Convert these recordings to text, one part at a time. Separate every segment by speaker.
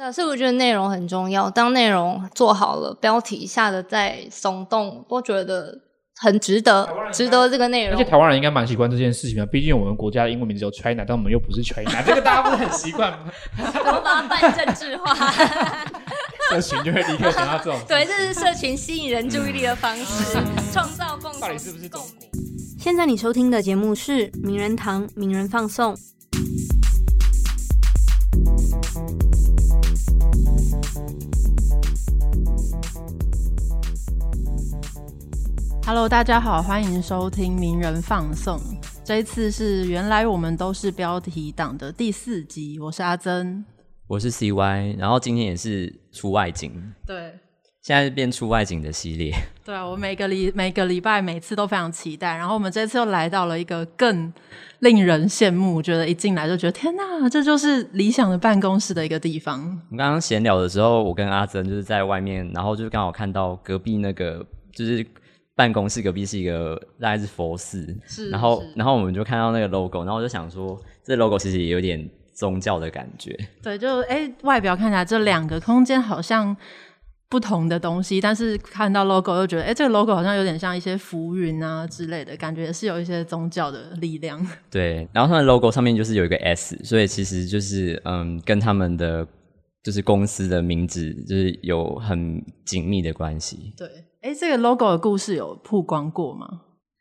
Speaker 1: 对，所以我觉得内容很重要。当内容做好了，标题下的再耸动，都觉得很值得，值得这个内容。
Speaker 2: 而且台湾人应该蛮习惯这件事情的，毕竟我们国家的英文名字有 China，但我们又不是 China，这个大家不是很习惯吗？
Speaker 1: 怎么把它办政治化？
Speaker 2: 社群就会立刻想到这种。
Speaker 1: 对，这是社群吸引人注意力的方式，创造共
Speaker 2: 到底是不是共鸣？
Speaker 1: 现在你收听的节目是名人堂名人放送。
Speaker 3: Hello，大家好，欢迎收听名人放送。这一次是原来我们都是标题党的第四集，我是阿珍，
Speaker 4: 我是 CY，然后今天也是出外景，
Speaker 3: 对，
Speaker 4: 现在是变出外景的系列。
Speaker 3: 对啊，我每个礼每个礼拜每次都非常期待，然后我们这次又来到了一个更令人羡慕，觉得一进来就觉得天哪，这就是理想的办公室的一个地方。
Speaker 4: 我们刚刚闲聊的时候，我跟阿珍就是在外面，然后就是刚好看到隔壁那个就是办公室隔壁是一个大概是佛寺，
Speaker 3: 是
Speaker 4: 然后然后我们就看到那个 logo，然后我就想说，这 logo 其实也有点宗教的感觉。
Speaker 3: 对，就哎，外表看起来这两个空间好像不同的东西，但是看到 logo 又觉得，哎，这个 logo 好像有点像一些浮云啊之类的感觉，是有一些宗教的力量。
Speaker 4: 对，然后他们 logo 上面就是有一个 S，所以其实就是嗯，跟他们的就是公司的名字就是有很紧密的关系。
Speaker 3: 对，哎，这个 logo 的故事有曝光过吗？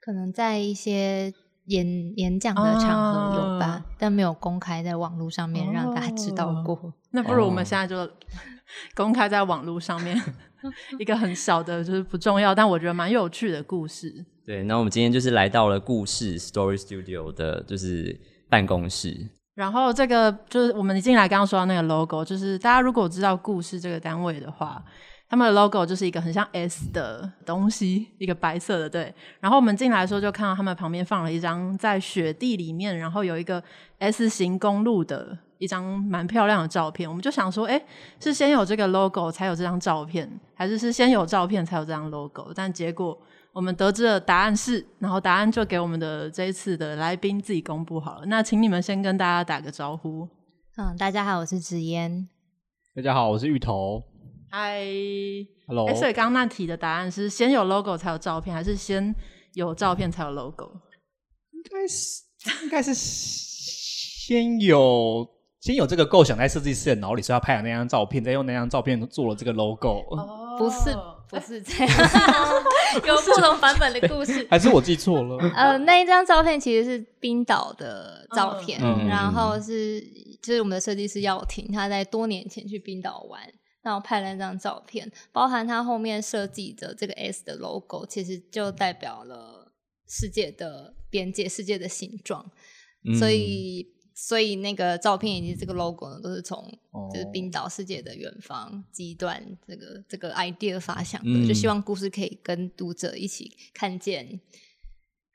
Speaker 1: 可能在一些演演讲的场合有吧，
Speaker 3: 啊
Speaker 1: 但没有公开在网络上面让大家知道过。
Speaker 3: 那不如我们
Speaker 4: 哦
Speaker 3: 现在就 公开在网络上面一个很小的，就是不重要，但我觉得蛮有趣的故事。
Speaker 4: 对，那我们今天就是来到了故事 Story Studio 的，就是办公室。
Speaker 3: 然后这个就是我们一进来刚刚说到那个 logo，就是大家如果知道故事这个单位的话，他们的 logo 就是一个很像 S 的东西，一个白色的对。然后我们进来的时候就看到他们旁边放了一张在雪地里面，然后有一个 S 型公路的一张蛮漂亮的照片。我们就想说，哎，是先有这个 logo 才有这张照片，还是是先有照片才有这张 logo？但结果我们得知的答案是，然后答案就给我们的这一次的来宾自己公布好了。那请你们先跟大家打个招呼。
Speaker 1: 嗯，大家好，我是紫嫣。
Speaker 2: 大家好，我是芋头。
Speaker 3: 嗨
Speaker 2: ，Hello，
Speaker 3: 哎，所以刚刚那题的答案是先有 logo 才有照片，还是先有照片才有 logo？
Speaker 2: 应该是应该是先有先有这个构想在设计师的脑里，所以他拍了那张照片，再用那张照片做了这个 logo。
Speaker 3: 哦
Speaker 1: 不是，不是这样，有不同版本的故事。
Speaker 2: 还是我记错了？
Speaker 1: 呃，那一张照片其实是冰岛的照片，
Speaker 2: 嗯
Speaker 1: 然后是就是我们的设计师耀廷，他在多年前去冰岛玩，然后拍了那张照片，包含他后面设计的这个 S 的 logo，其实就代表了世界的边界、世界的形状，所以。所以那个照片以及这个 logo 呢，都是从就是冰岛世界的远方极端这个这个 idea 发想的，
Speaker 4: 嗯
Speaker 1: 就希望故事可以跟读者一起看见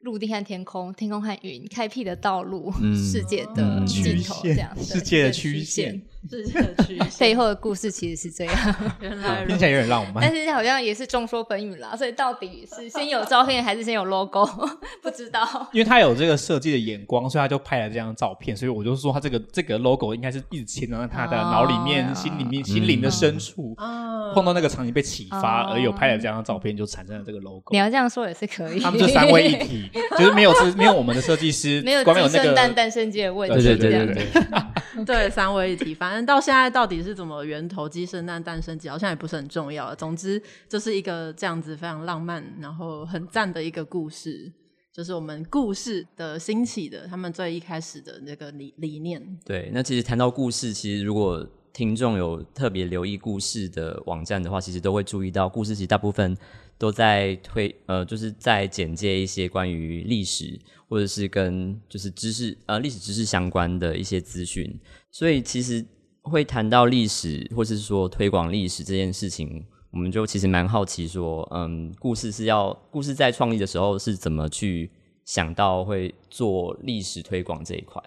Speaker 1: 陆地和天空、天空和云开辟的道路、
Speaker 4: 嗯
Speaker 1: 世界的
Speaker 4: 嗯
Speaker 1: 尽头，
Speaker 2: 曲线
Speaker 1: 这样 对
Speaker 2: 世界的
Speaker 1: 曲
Speaker 2: 曲线。
Speaker 3: 世界的趋势
Speaker 1: 背后的故事其实是这样，
Speaker 3: 原来
Speaker 2: 听起来有点浪漫
Speaker 1: 但。是好像也是众说纷纭啦。所以到底是先有照片还是先有 logo，不知道。
Speaker 2: 因为他有这个设计的眼光，所以他就拍了这张照片。所以我就说，他这个这个 logo 应该是一直牵在他的脑里面、
Speaker 1: 哦
Speaker 2: 心里面、心灵的深处，
Speaker 3: 啊
Speaker 2: 碰到那个场景被启发，
Speaker 1: 哦
Speaker 2: 而有拍了这张照片，就产生了这个 logo
Speaker 1: 你。要这样说也是可以。
Speaker 2: 他们就三位一体，就是没有是没有我们的设计师，
Speaker 1: 没有
Speaker 2: 光有那个
Speaker 1: 鸡生蛋，蛋生鸡的问题。
Speaker 4: 对对对对对，
Speaker 3: 对三位一体，反正反正到现在到底是怎么源头鸡生蛋蛋生鸡，好像也不是很重要。总之，就是一个这样子非常浪漫，然后很赞的一个故事，就是我们故事的兴起的，他们最一开始的那个理理念。
Speaker 4: 对，那其实谈到故事，其实如果听众有特别留意故事的网站的话，其实都会注意到，故事其实大部分都在推呃，就是在简介一些关于历史或者是跟就是知识呃历史知识相关的一些资讯，所以其实会谈到历史或是说推广历史这件事情。我们就其实蛮好奇说，嗯，故事是要故事在创立的时候是怎么去想到会做历史推广这一块？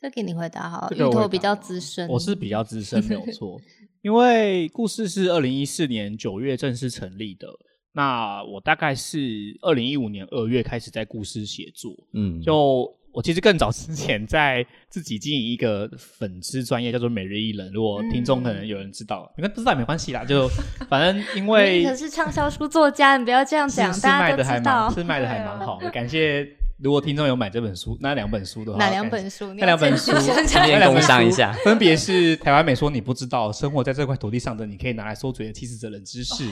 Speaker 1: 这给你回答好了，
Speaker 2: 这个我
Speaker 1: 比较资深，
Speaker 2: 我是比较资深，没有错。因为故事是二零一四年九月正式成立的，那我大概是二零一五年二月开始在故事写作，
Speaker 4: 嗯，
Speaker 2: 就我其实更早之前在自己经营一个粉丝专业，叫做每日一人。如果听众可能有人知道，你们不知道也没关系啦，就反正 因为
Speaker 1: 你可是畅销书作家，你不要这样讲，
Speaker 2: 是是
Speaker 1: 大家都
Speaker 2: 卖的还
Speaker 1: 知道
Speaker 2: 蛮。是卖的还蛮好的。感谢如果听众有买这本书，那两本书的话，
Speaker 1: 哪两本书？
Speaker 2: 那两本书，
Speaker 1: 想
Speaker 4: 顺便工商一下
Speaker 2: 分别是台湾美说你不知道，生活在这块土地上的你可以拿来说嘴的七十则冷知识，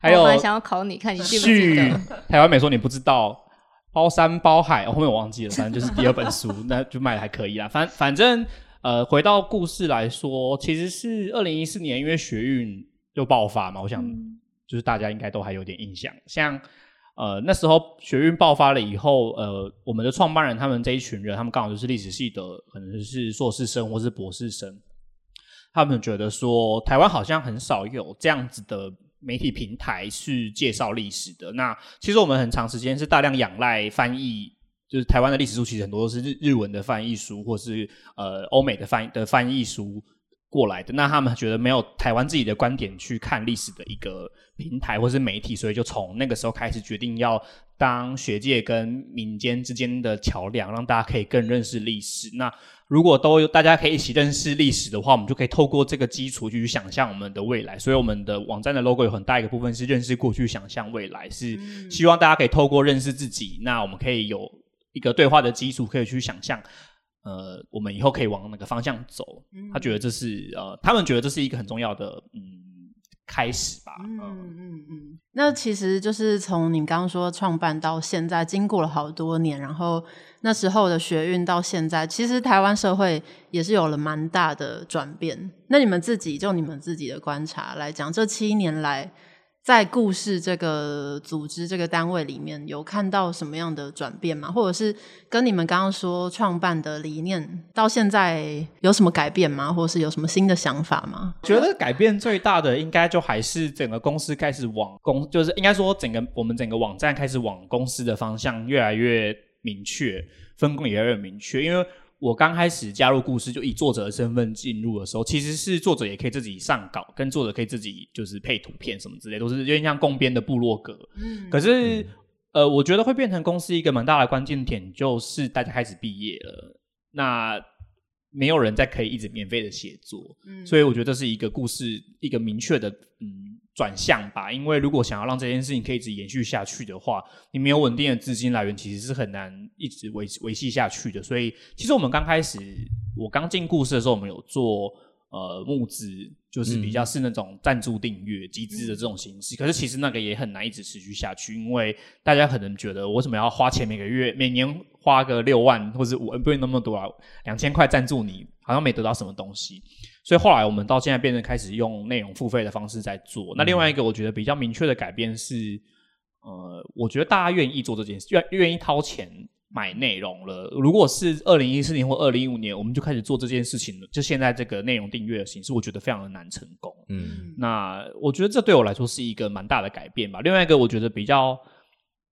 Speaker 2: 还有
Speaker 1: 我想要考你，看你记不记得。
Speaker 2: 台湾美说你不知道。包山包海，哦后面我忘记了，反正就是第二本书，那就卖的还可以啦。反反正呃，回到故事来说，其实是二零一四年，因为学运就爆发嘛，我想就是大家应该都还有点印象。像呃那时候学运爆发了以后，呃，我们的创办人他们这一群人，他们刚好就是历史系的，可能是硕士生或是博士生，他们觉得说台湾好像很少有这样子的媒体平台是介绍历史的。那其实我们很长时间是大量仰赖翻译，就是台湾的历史书，其实很多都是日日文的翻译书，或是呃欧美的翻的翻译书过来的。那他们觉得没有台湾自己的观点去看历史的一个平台或是媒体，所以就从那个时候开始决定要当学界跟民间之间的桥梁，让大家可以更认识历史。那如果都有大家可以一起认识历史的话，我们就可以透过这个基础去想象我们的未来。所以我们的网站的 logo 有很大一个部分是认识过去，想象未来，是希望大家可以透过认识自己，那我们可以有一个对话的基础，可以去想象。呃，我们以后可以往哪个方向走？他觉得这是呃，他们觉得这是一个很重要的嗯开始吧。嗯
Speaker 3: 嗯嗯嗯，那其实就是从你刚刚说创办到现在，经过了好多年，然后那时候的学运到现在，其实台湾社会也是有了蛮大的转变。那你们自己就你们自己的观察来讲，这七年来在故事这个组织这个单位里面有看到什么样的转变吗？或者是跟你们刚刚说创办的理念到现在有什么改变吗？或者是有什么新的想法吗？
Speaker 2: 觉得改变最大的应该就还是整个公司开始往公，就是应该说整个我们整个网站开始往公司的方向越来越明确，分工也越来越明确。因为我刚开始加入故事，就以作者的身份进入的时候，其实是作者也可以自己上稿，跟作者可以自己就是配图片什么之类，都是有点像共编的部落格。
Speaker 3: 嗯
Speaker 2: 可是，呃，我觉得会变成公司一个蛮大的关键点，就是大家开始毕业了，那没有人再可以一直免费的写作，
Speaker 3: 嗯
Speaker 2: 所以我觉得这是一个故事一个明确的嗯转向吧。因为如果想要让这件事情可以一直延续下去的话，你没有稳定的资金来源，其实是很难一直维维系下去的。所以，其实我们刚开始，我刚进故事的时候，我们有做呃募资，就是比较是那种赞助订阅集资的这种形式。可是其实那个也很难一直持续下去，因为大家可能觉得我为什么要花钱每个月每年花个六万或者五不用那么多啊，两千块赞助你，好像没得到什么东西。所以后来我们到现在变成开始用内容付费的方式在做。那另外一个我觉得比较明确的改变是，呃，我觉得大家愿意做这件事，愿愿意掏钱买内容了。如果是二零一四年或二零一五年，我们就开始做这件事情了，就现在这个内容订阅的形式，我觉得非常的难成功。
Speaker 4: 嗯
Speaker 2: 那我觉得这对我来说是一个蛮大的改变吧。另外一个，我觉得比较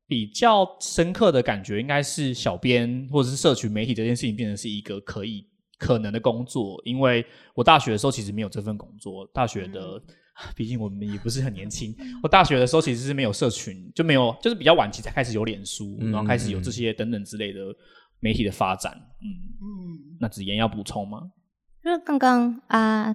Speaker 2: 比较深刻的感觉，应该是小编或者是社群媒体这件事情变成是一个可以可能的工作。因为我大学的时候其实没有这份工作，大学的。毕竟我们也不是很年轻，我大学的时候其实是没有社群，就没有，就是比较晚期才开始有脸书，
Speaker 4: 嗯
Speaker 2: 然后开始有这些等等之类的媒体的发展。嗯，
Speaker 3: 嗯，
Speaker 2: 那子妍要补充吗？
Speaker 1: 就是刚刚阿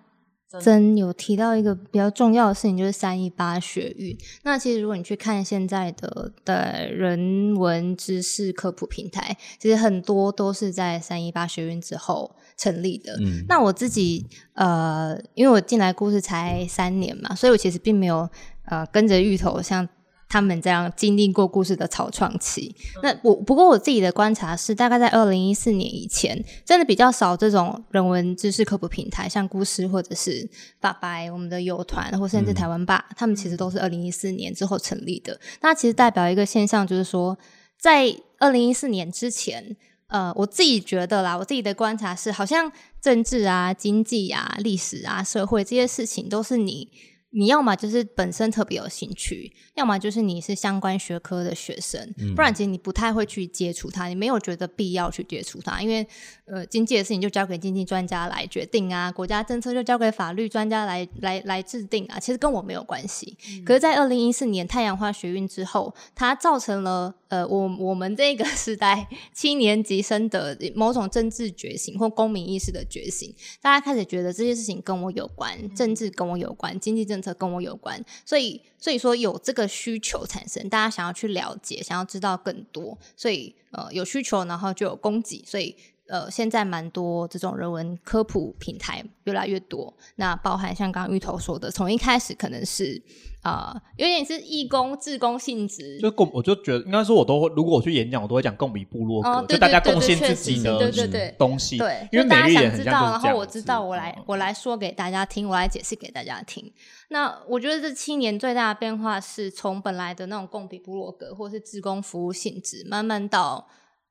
Speaker 3: 真
Speaker 1: 珍有提到一个比较重要的事情，就是三一八学运。那其实如果你去看现在的的人文知识科普平台，其实很多都是在三一八学运之后成立的。
Speaker 4: 嗯
Speaker 1: 那我自己呃，因为我进来故事才三年嘛，所以我其实并没有呃跟着芋头像他们这样经历过故事的草创期。那我不过我自己的观察是，大概在二零一四年以前，真的比较少这种人文知识科普平台，像故事或者是爸白我们的友团，或甚至台湾爸，他们其实都是二零一四年之后成立的。那其实代表一个现象，就是说在二零一四年之前。呃，我自己觉得啦，我自己的观察是，好像政治啊、经济啊、历史啊、社会这些事情，都是你你要么就是本身特别有兴趣，要么就是你是相关学科的学生，不然其实你不太会去接触它，你没有觉得必要去接触它，因为呃经济的事情就交给经济专家来决定啊，国家政策就交给法律专家来来来制定啊，其实跟我没有关系。可是，在二零一四年太阳花学运之后，它造成了呃我我们这个时代七年级生的某种政治觉醒或公民意识的觉醒，大家开始觉得这些事情跟我有关，政治跟我有关，经济政策跟我有关，所以所以说有这个需求产生，大家想要去了解，想要知道更多，所以呃有需求，然后就有供给，所以呃现在蛮多这种人文科普平台越来越多，那包含像刚刚芋头说的，从一开始可能是啊、有点是义工、志工性质，
Speaker 2: 就共，我就觉得应该说，我都会，如果我去演讲，我都会讲共比部落格，
Speaker 1: 哦对
Speaker 2: 就大家贡献自己的
Speaker 1: 确实对对对
Speaker 2: 东西。
Speaker 1: 对，
Speaker 2: 因为
Speaker 1: 就大家想知道，然后我知道，我来
Speaker 2: 嗯
Speaker 1: 我来说给大家听，我来解释给大家听。那我觉得这七年最大的变化是从本来的那种共比部落格或是志工服务性质，慢慢到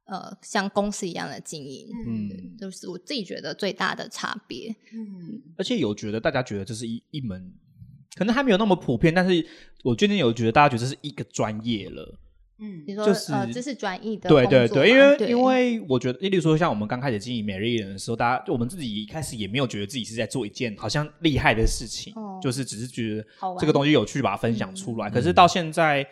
Speaker 1: 呃像公司一样的经营，
Speaker 2: 嗯，
Speaker 1: 就是我自己觉得最大的差别。
Speaker 3: 嗯，
Speaker 2: 而且有觉得大家觉得这是一一门，可能还没有那么普遍，但是我最近有觉得大家觉得这是一个专业了。
Speaker 3: 嗯
Speaker 1: 你说、
Speaker 2: 就是
Speaker 1: 呃这是转移的
Speaker 2: 对对对，因为因为我觉得，例如说像我们刚开始经营每日一人的时候，大家我们自己一开始也没有觉得自己是在做一件好像厉害的事情，
Speaker 1: 哦
Speaker 2: 就是只是觉得这个东西有趣，把它分享出
Speaker 1: 嗯
Speaker 2: 来。可是到现在，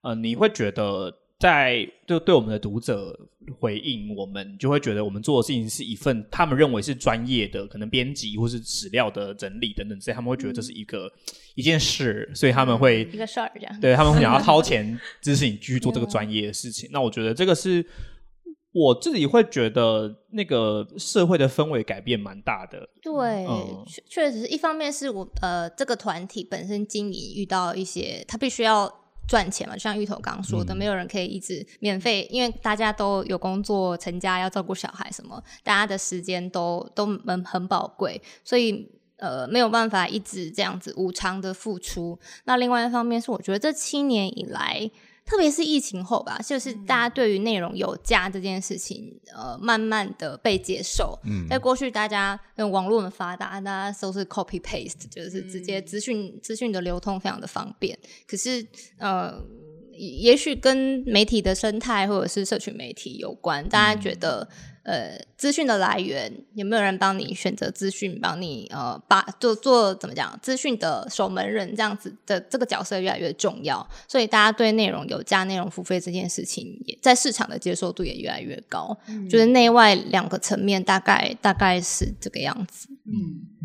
Speaker 2: 呃，你会觉得在就对我们的读者回应，我们就会觉得我们做的事情是一份他们认为是专业的，可能编辑或是史料的整理等等之类，他们会觉得这是一个、一件事，所以他们会
Speaker 1: 一个事儿这样。
Speaker 2: 对他们会想要掏钱支持你继续做这个专业的事情。那我觉得这个是我自己会觉得那个社会的氛围改变蛮大的。
Speaker 1: 对
Speaker 2: 嗯，
Speaker 1: 确确实是一方面是我呃这个团体本身经营遇到一些，他必须要赚钱嘛，就像芋头刚刚说的，
Speaker 2: 嗯
Speaker 1: 没有人可以一直免费，因为大家都有工作、成家要照顾小孩什么，大家的时间都都很很宝贵，所以。呃，没有办法一直这样子无偿的付出。那另外一方面是，我觉得这七年以来，特别是疫情后吧，就是大家对于内容有价这件事情，呃，慢慢的被接受。
Speaker 4: 嗯
Speaker 1: 在过去，大家用网络很发达，大家都是 copy paste，就是直
Speaker 2: 嗯
Speaker 1: 接资讯资讯的流通非常的方便。可是，呃，也许跟媒体的生态或者是社群媒体有关，大家觉得。呃，资讯的来源有没有人帮你选择资讯，帮你呃把做做怎么讲资讯的守门人这样子的这个角色越来越重要，所以大家对内容有加、内容付费这件事情也在市场的接受度也越来越高。就是内外两个层面大概大概是这个样子。
Speaker 3: 嗯，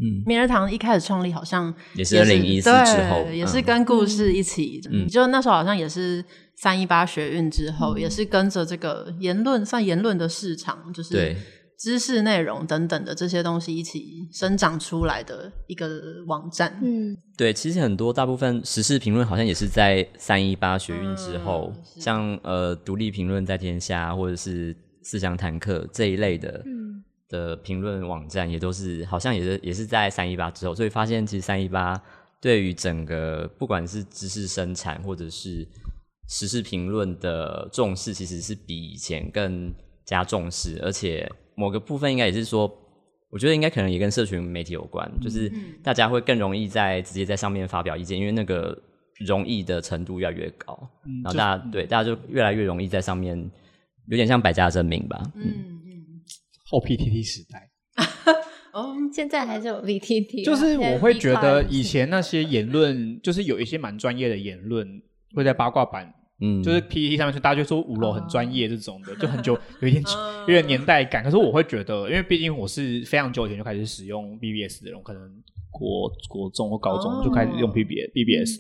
Speaker 4: 嗯，
Speaker 3: 明日堂一开始创立好像
Speaker 4: 也是二零一四之后
Speaker 3: 也是
Speaker 4: 嗯。
Speaker 3: 跟故事一起，
Speaker 4: 嗯。
Speaker 3: 就那时候好像也是三一八学运之后，也是跟着这个言论算言论的市场，就是知识内容等等的这些东西一起生长出来的一个网站。
Speaker 1: 嗯，
Speaker 4: 对，其实很多大部分时事评论好像也是在三一八学运之后，
Speaker 3: 嗯
Speaker 4: 像呃独立评论在天下或者是思想坦克这一类的、
Speaker 1: 嗯。
Speaker 4: 的评论网站，也都是好像也是也是在三一八之后，所以发现其实三一八对于整个不管是知识生产或者是时事评论的重视，其实是比以前更加重视，而且某个部分应该也是说，我觉得应该可能也跟社群媒体有关，就是大家会更容易在直接在上面发表意见，因为那个容易的程度越来越高，然后大家对大家就越来越容易在上面，有点像百家争鸣吧，嗯，
Speaker 3: 嗯。嗯，
Speaker 2: 后 PTT 时代，
Speaker 3: 哦，
Speaker 1: 现在还是有 VTT，啊
Speaker 2: 就是我会觉得以
Speaker 1: 前
Speaker 2: 前那些言论，就是有一些蛮专业的言论会在八卦版。
Speaker 4: 嗯，
Speaker 2: 就是 PPT 上面，大家就说五楼很专业这种的，就很久有一点
Speaker 3: 嗯
Speaker 2: 有点年代感。可是我会觉得，因为毕竟我是非常久以前就开始使用 BBS 的人，可能国国中或高中就开始用
Speaker 3: 哦
Speaker 2: BBS BBS，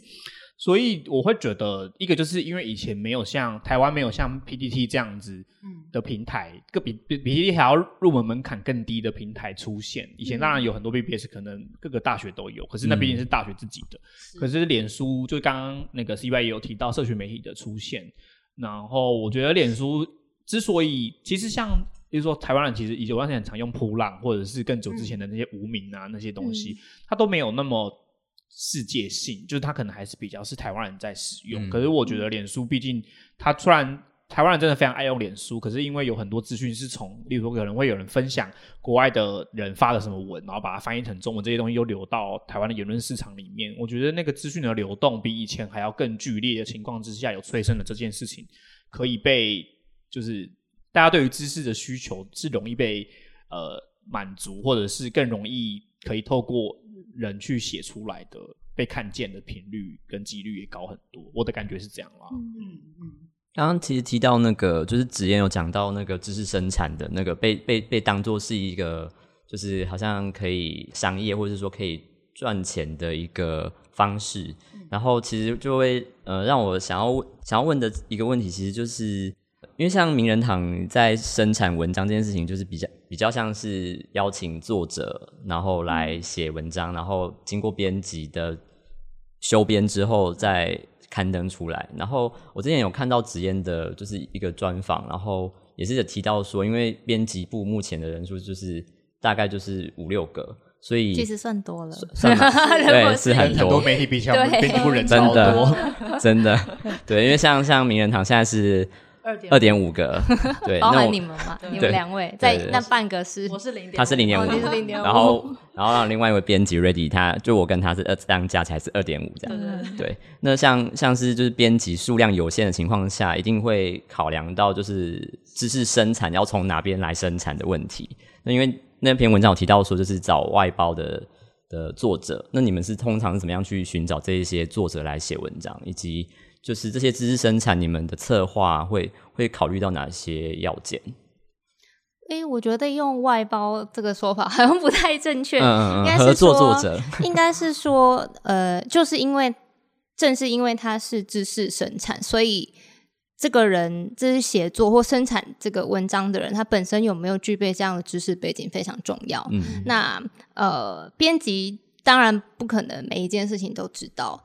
Speaker 2: 所以我会觉得，一个就是因为以前没有像台湾没有像 PPT 这样子
Speaker 3: 嗯。
Speaker 2: 的平台，个比比比 PPT 还要入门门槛更低的平台出现。以前当然有很多 BBS，可能各个大学都有，可是那毕竟是大学自己的。可是脸书就刚刚那个 CY 也有提到社群媒体的出现，然后我觉得脸书之所以其实像比如说台湾人其实以前段时间很常用扑浪，或者是更久之前的那些无名啊、那些东西，它都没有那么世界性，就是它可能还是比较是台湾人在使用。
Speaker 4: 嗯
Speaker 2: 可是我觉得脸书毕竟它虽然台湾人真的非常爱用脸书，可是因为有很多资讯是从，例如说可能会有人分享国外的人发的什么文，然后把它翻译成中文，这些东西又流到台湾的言论市场里面。我觉得那个资讯的流动比以前还要更剧烈的情况之下，有催生了这件事情可以被就是大家对于知识的需求是容易被呃满足，或者是更容易可以透过人去写出来的被看见的频率跟几率也高很多。我的感觉是这样啦。
Speaker 4: 嗯嗯刚刚其实提到那个，就是子妍有讲到那个知识生产的那个被被被当做是一个，就是好像可以商业或者是说可以赚钱的一个方式。然后其实就会呃让我想要想要问的一个问题，其实就是因为像名人堂在生产文章这件事情，就是比较比较像是邀请作者，然后来写文章，然后经过编辑的修编之后再刊登出来。然后我之前有看到紫嫣的，就是一个专访，然后也是有提到说，因为编辑部目前的人数就是大概就是五六个，所以
Speaker 1: 其实算多了，
Speaker 4: 算蛮
Speaker 1: 如 果
Speaker 4: 对是很
Speaker 2: 很多
Speaker 4: 多，
Speaker 2: 媒体比起来，我们
Speaker 1: 对
Speaker 2: 编辑部人
Speaker 4: 真
Speaker 2: 超多。
Speaker 4: 的真的对，因为像像名人堂现在是二点五。个，对，
Speaker 1: 包含你们嘛？你
Speaker 4: 对
Speaker 1: 们两位。在那半个是
Speaker 3: 我是零点，
Speaker 4: 他是零点五。
Speaker 1: 哦，你是0.5
Speaker 4: 然后然后让另外一位编辑 Ready，他就我跟他是二这样加起来是二点五这样。对，那像像是就是编辑数量有限的情况下，一定会考量到就是知识生产要从哪边来生产的问题。那因为那篇文章有提到说，就是找外包的的作者，那你们是通常是怎么样去寻找这一些作者来写文章，以及就是这些知识生产，你们的策划会会考虑到哪些要件？
Speaker 1: 诶，我觉得用外包这个说法 好像不太正确，应该是说
Speaker 4: 作者，
Speaker 1: 应该是说，呃，就是因为正是因为他是知识生产，所以这个人这是写作或生产这个文章的人，他本身有没有具备这样的知识背景非常重要。
Speaker 4: 嗯，
Speaker 1: 那呃，编辑当然不可能每一件事情都知道。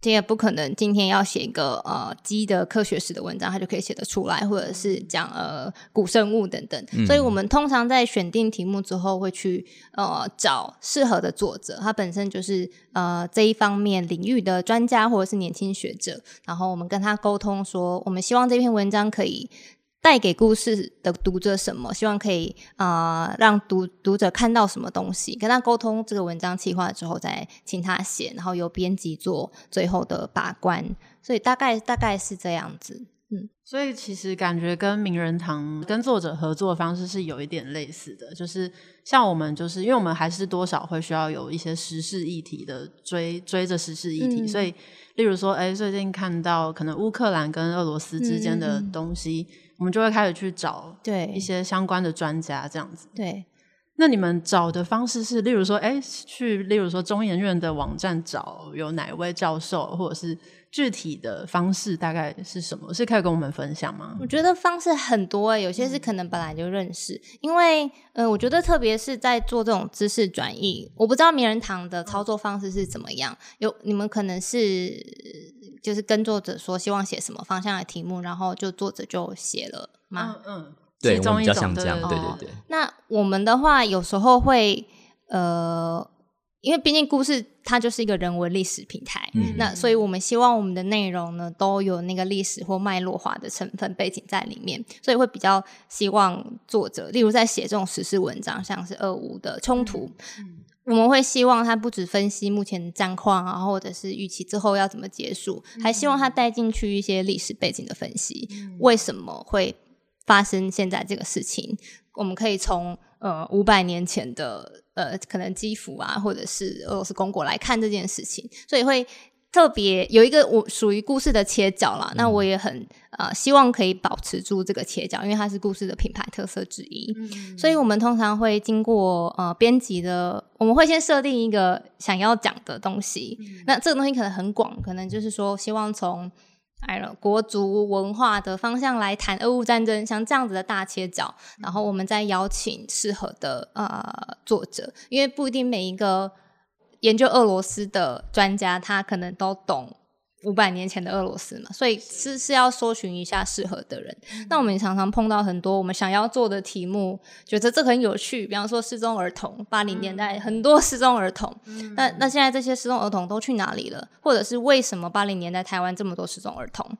Speaker 1: 这也不可能，今天要写一个呃鸡的科学史的文章，他就可以写得出来，或者是讲呃古生物等等。所以我们通常在选定题目之后，会去呃找适合的作者，他本身就是呃这一方面领域的专家或者是年轻学者，然后我们跟他沟通说，我们希望这篇文章可以带给故事的读者什么？希望可以啊、呃让读读者看到什么东西，跟他沟通这个文章企划之后，再请他写，然后由编辑做最后的把关。所以大概大概是这样子。
Speaker 3: 嗯所以其实感觉跟名人堂跟作者合作的方式是有一点类似的，就是像我们就是因为我们还是多少会需要有一些时事议题的追追着时事议题，
Speaker 1: 嗯
Speaker 3: 所以例如说，哎，最近看到可能乌克兰跟俄罗斯之间的东西，我们就会开始去找
Speaker 1: 对
Speaker 3: 一些相关的专家这样子。
Speaker 1: 对，
Speaker 3: 那你们找的方式是，例如说，哎，去例如说中研院的网站找有哪位教授，或者是具体的方式大概是什么？是可以跟我们分享吗？
Speaker 1: 我觉得方式很多、欸，有些是可能本来就认识，因为呃，我觉得特别是在做这种知识转译，我不知道名人堂的操作方式是怎么样。有你们可能是就是跟作者说希望写什么方向的题目，然后就作者就写了吗？
Speaker 3: 嗯嗯，
Speaker 4: 对我们比较
Speaker 3: 其中一种
Speaker 4: 像这样，对
Speaker 1: 哦
Speaker 4: 对对。
Speaker 1: 那我们的话，有时候会呃，因为毕竟故事它就是一个人文历史平台，
Speaker 4: 嗯
Speaker 1: 那所以我们希望我们的内容呢都有那个历史或脉络化的成分背景在里面，所以会比较希望作者，例如在写这种时事文章，像是俄乌的冲突。我们会希望他不止分析目前的战况啊，或者是预期之后要怎么结束，还希望他带进去一些历史背景的分析，为什么会发生现在这个事情？我们可以从呃五百年前的呃可能基辅啊，或者是俄罗斯公国来看这件事情，所以会特别有一个我属于故事的切角啦。那我也很呃希望可以保持住这个切角，因为它是故事的品牌特色之一。所以我们通常会经过呃编辑的，我们会先设定一个想要讲的东西。那这个东西可能很广，可能就是说希望从哎了国族文化的方向来谈俄乌战争，像这样子的大切角，然后我们再邀请适合的呃作者，因为不一定每一个研究俄罗斯的专家他可能都懂。五百年前的俄罗斯嘛，所以是是要搜寻一下适合的人。那我们常常碰到很多我们想要做的题目，觉得这很有趣，比方说失踪儿童，八零年代很多失踪儿童，那那现在这些失踪儿童都去哪里了？或者是为什么八零年代台湾这么多失踪儿童？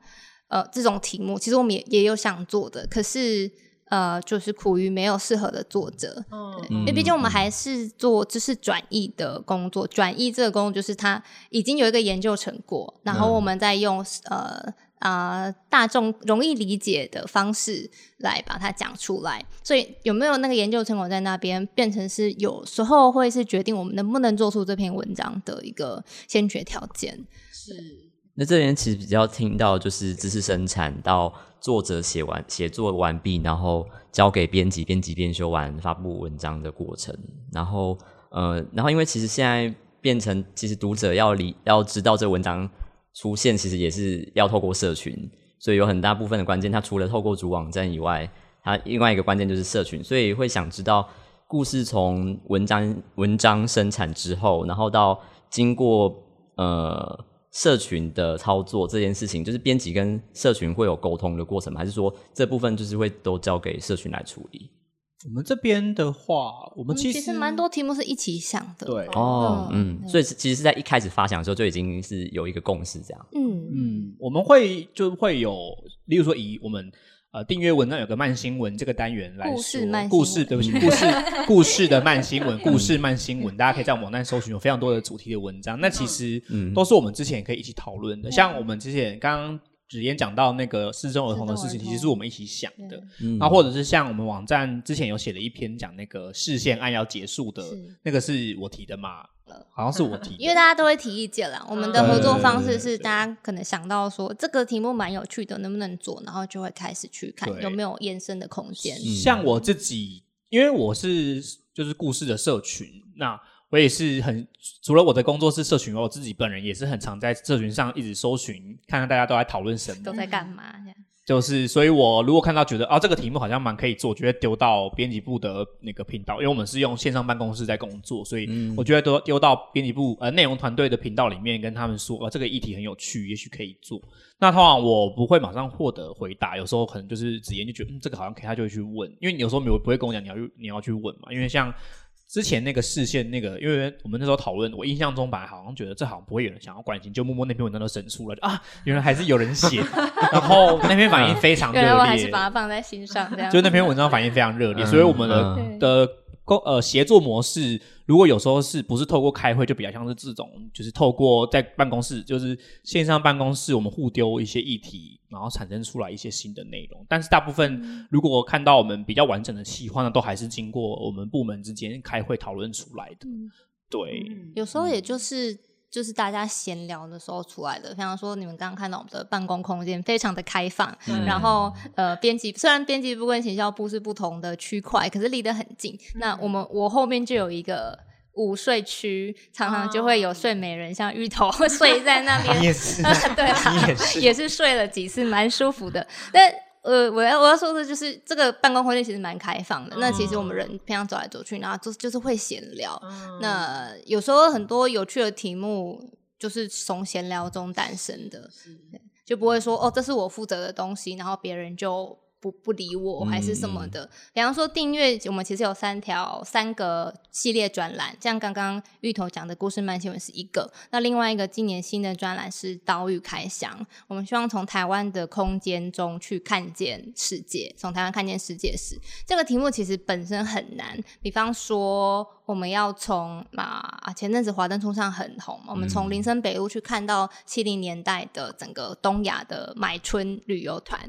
Speaker 1: 呃这种题目，其实我们也也有想做的，可是呃就是苦于没有适合的作者。
Speaker 3: 嗯
Speaker 1: 因为毕竟我们还是做知识转译的工作，转译这个工作就是它已经有一个研究成果，然后我们再用呃啊、大众容易理解的方式来把它讲出来。所以有没有那个研究成果在那边，变成是有时候会是决定我们能不能做出这篇文章的一个先决条件。
Speaker 3: 是
Speaker 4: 那这边其实比较听到就是知识生产到作者写完写作完毕，然后交给编辑，编辑编修完发布文章的过程。然后呃，然后因为其实现在变成其实读者要理要知道这文章出现，其实也是要透过社群，所以有很大部分的关键，它除了透过主网站以外，它另外一个关键就是社群，所以会想知道故事从文章文章生产之后，然后到经过呃社群的操作这件事情，就是编辑跟社群会有沟通的过程吗？还是说这部分就是会都交给社群来处理？
Speaker 2: 我们这边的话，我们
Speaker 1: 嗯
Speaker 2: 其实
Speaker 1: 其实蛮多题目是一起想的。
Speaker 2: 对
Speaker 4: 哦，
Speaker 1: 嗯
Speaker 4: 嗯，所以其实是在一开始发想的时候就已经是有一个共识，这样。
Speaker 1: 嗯
Speaker 2: 嗯，我们会就会有，例如说以我们呃订阅文章有个慢新闻这个单元来说，
Speaker 1: 故事慢新闻
Speaker 2: 故事对不起，故事故事的慢新闻，故事慢新闻，大家可以在网站搜寻有非常多的主题的文章，那其实
Speaker 4: 嗯
Speaker 2: 都是我们之前可以一起讨论的，像我们之前刚刚。子妍讲到那个失踪儿童的事情，其实是我们一起想的。
Speaker 4: 嗯
Speaker 2: 那或者是像我们网站之前有写了一篇讲那个视线案要结束的，那个是我提的嘛？好像是我提的，
Speaker 1: 因为大家都会提意见啦。我们的
Speaker 3: 嗯
Speaker 1: 合作方式是，大家可能想到说这个题目蛮有趣的，能不能做，然后就会开始去看有没有延伸的空间。
Speaker 2: 像我自己，因为我是就是故事的社群，那我也是很除了我的工作是社群，我自己本人也是很常在社群上一直搜寻，看看大家都在讨论什么。
Speaker 1: 都在干嘛？这样
Speaker 2: 就是，所以我如果看到觉得啊这个题目好像蛮可以做，就会丢到编辑部的那个频道，因为我们是用线上办公室在工作，所以我觉得都丢到编辑部呃内容团队的频道里面，跟他们说，呃这个议题很有趣，也许可以做。那通常我不会马上获得回答，有时候可能就是子言就觉得嗯这个好像可以，他就会去问，因为你有时候没有不会跟我讲你要去你要去问嘛，因为像。之前那个视线那个，因为我们那时候讨论，我印象中本来好像觉得这好像不会有人想要关心，就默默那篇文章都审出了就啊，原来还是有人写，然后那篇反应非常热烈，
Speaker 1: 原来我还是把它放在心上，这样。
Speaker 2: 就那篇文章反应非常热烈，
Speaker 4: 嗯
Speaker 2: 所以我们的、
Speaker 1: 嗯。
Speaker 2: 的工呃协作模式，如果有时候是不是透过开会，就比较像是这种，就是透过在办公室，就是线上办公室，我们互丢一些议题，然后产生出来一些新的内容。但是大部分如果看到我们比较完整的企划呢，都还是经过我们部门之间开会讨论出来的。对，
Speaker 1: 有时候也就是就是大家闲聊的时候出来的。比方说，你们刚刚看到我们的办公空间非常的开放，
Speaker 3: 嗯
Speaker 1: 然后呃，编辑虽然编辑部跟行销部是不同的区块，可是离得很近。那我们我后面就有一个。午睡区常常就会有睡美人，像芋头 睡在那边，
Speaker 2: 也是
Speaker 1: 对啦，
Speaker 2: 也是
Speaker 1: 也是睡了几次，蛮舒服的。但呃，我要我要说的就是，这个办公空间其实蛮开放的。那其实我们人平常走来走去，然后就就是会闲聊。那有时候很多有趣的题目就是从闲聊中诞生的，就不会说哦，这是我负责的东西，然后别人就。不不理我还是什么的，比方说订阅，我们其实有三条三个系列专栏，像刚刚芋头讲的故事慢新闻是一个，那另外一个今年新的专栏是岛屿开箱，我们希望从台湾的空间中去看见世界，从台湾看见世界史。这个题目其实本身很难，比方说我们要从啊前阵子华灯初上很红，我们从林森北路去看到七零年代的整个东亚的买春旅游团，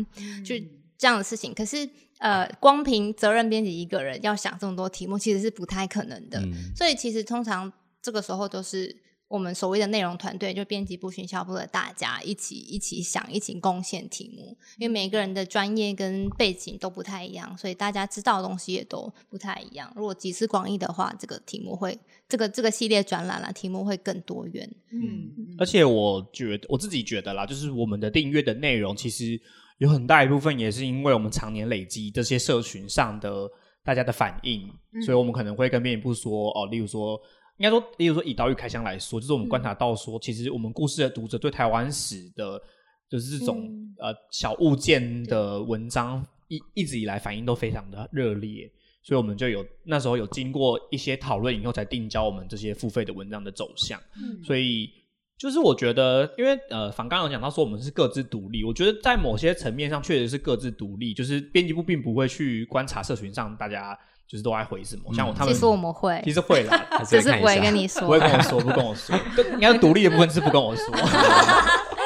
Speaker 1: 去。这样的事情，可是呃，光凭责任编辑一个人要想这么多题目，其实是不太可能的。
Speaker 4: 嗯
Speaker 1: 所以其实通常这个时候都是我们所谓的内容团队，就编辑部、行销部的大家一起一起想、一起贡献题目，因为每个人的专业跟背景都不太一样，所以大家知道的东西也都不太一样。如果集思广益的话，这个题目会这个这个系列转览啦，题目会更多元。
Speaker 3: 嗯，
Speaker 2: 而且我觉得我自己觉得啦，就是我们的订阅的内容，其实有很大一部分也是因为我们常年累积这些社群上的大家的反应，所以我们可能会跟编辑部说哦，例如说。应该说，例如说以岛屿开箱来说，就是我们观察到说，其实我们故事的读者对台湾史的，就是这种、
Speaker 1: 嗯。
Speaker 2: 呃小物件的文章，一一直以来反应都非常的热烈，所以我们就有那时候有经过一些讨论以后，才定交我们这些付费的文章的走向。所以就是我觉得，因为呃，反刚刚有讲到说我们是各自独立，我觉得在某些层面上确实是各自独立，就是编辑部并不会去观察社群上大家就是都爱回什么，像我他们
Speaker 1: 其实我们会
Speaker 2: 其，实会啦，
Speaker 1: 只是不会跟你说
Speaker 2: 不会。跟我说，不跟我说，对应该独立的部分是不跟我说。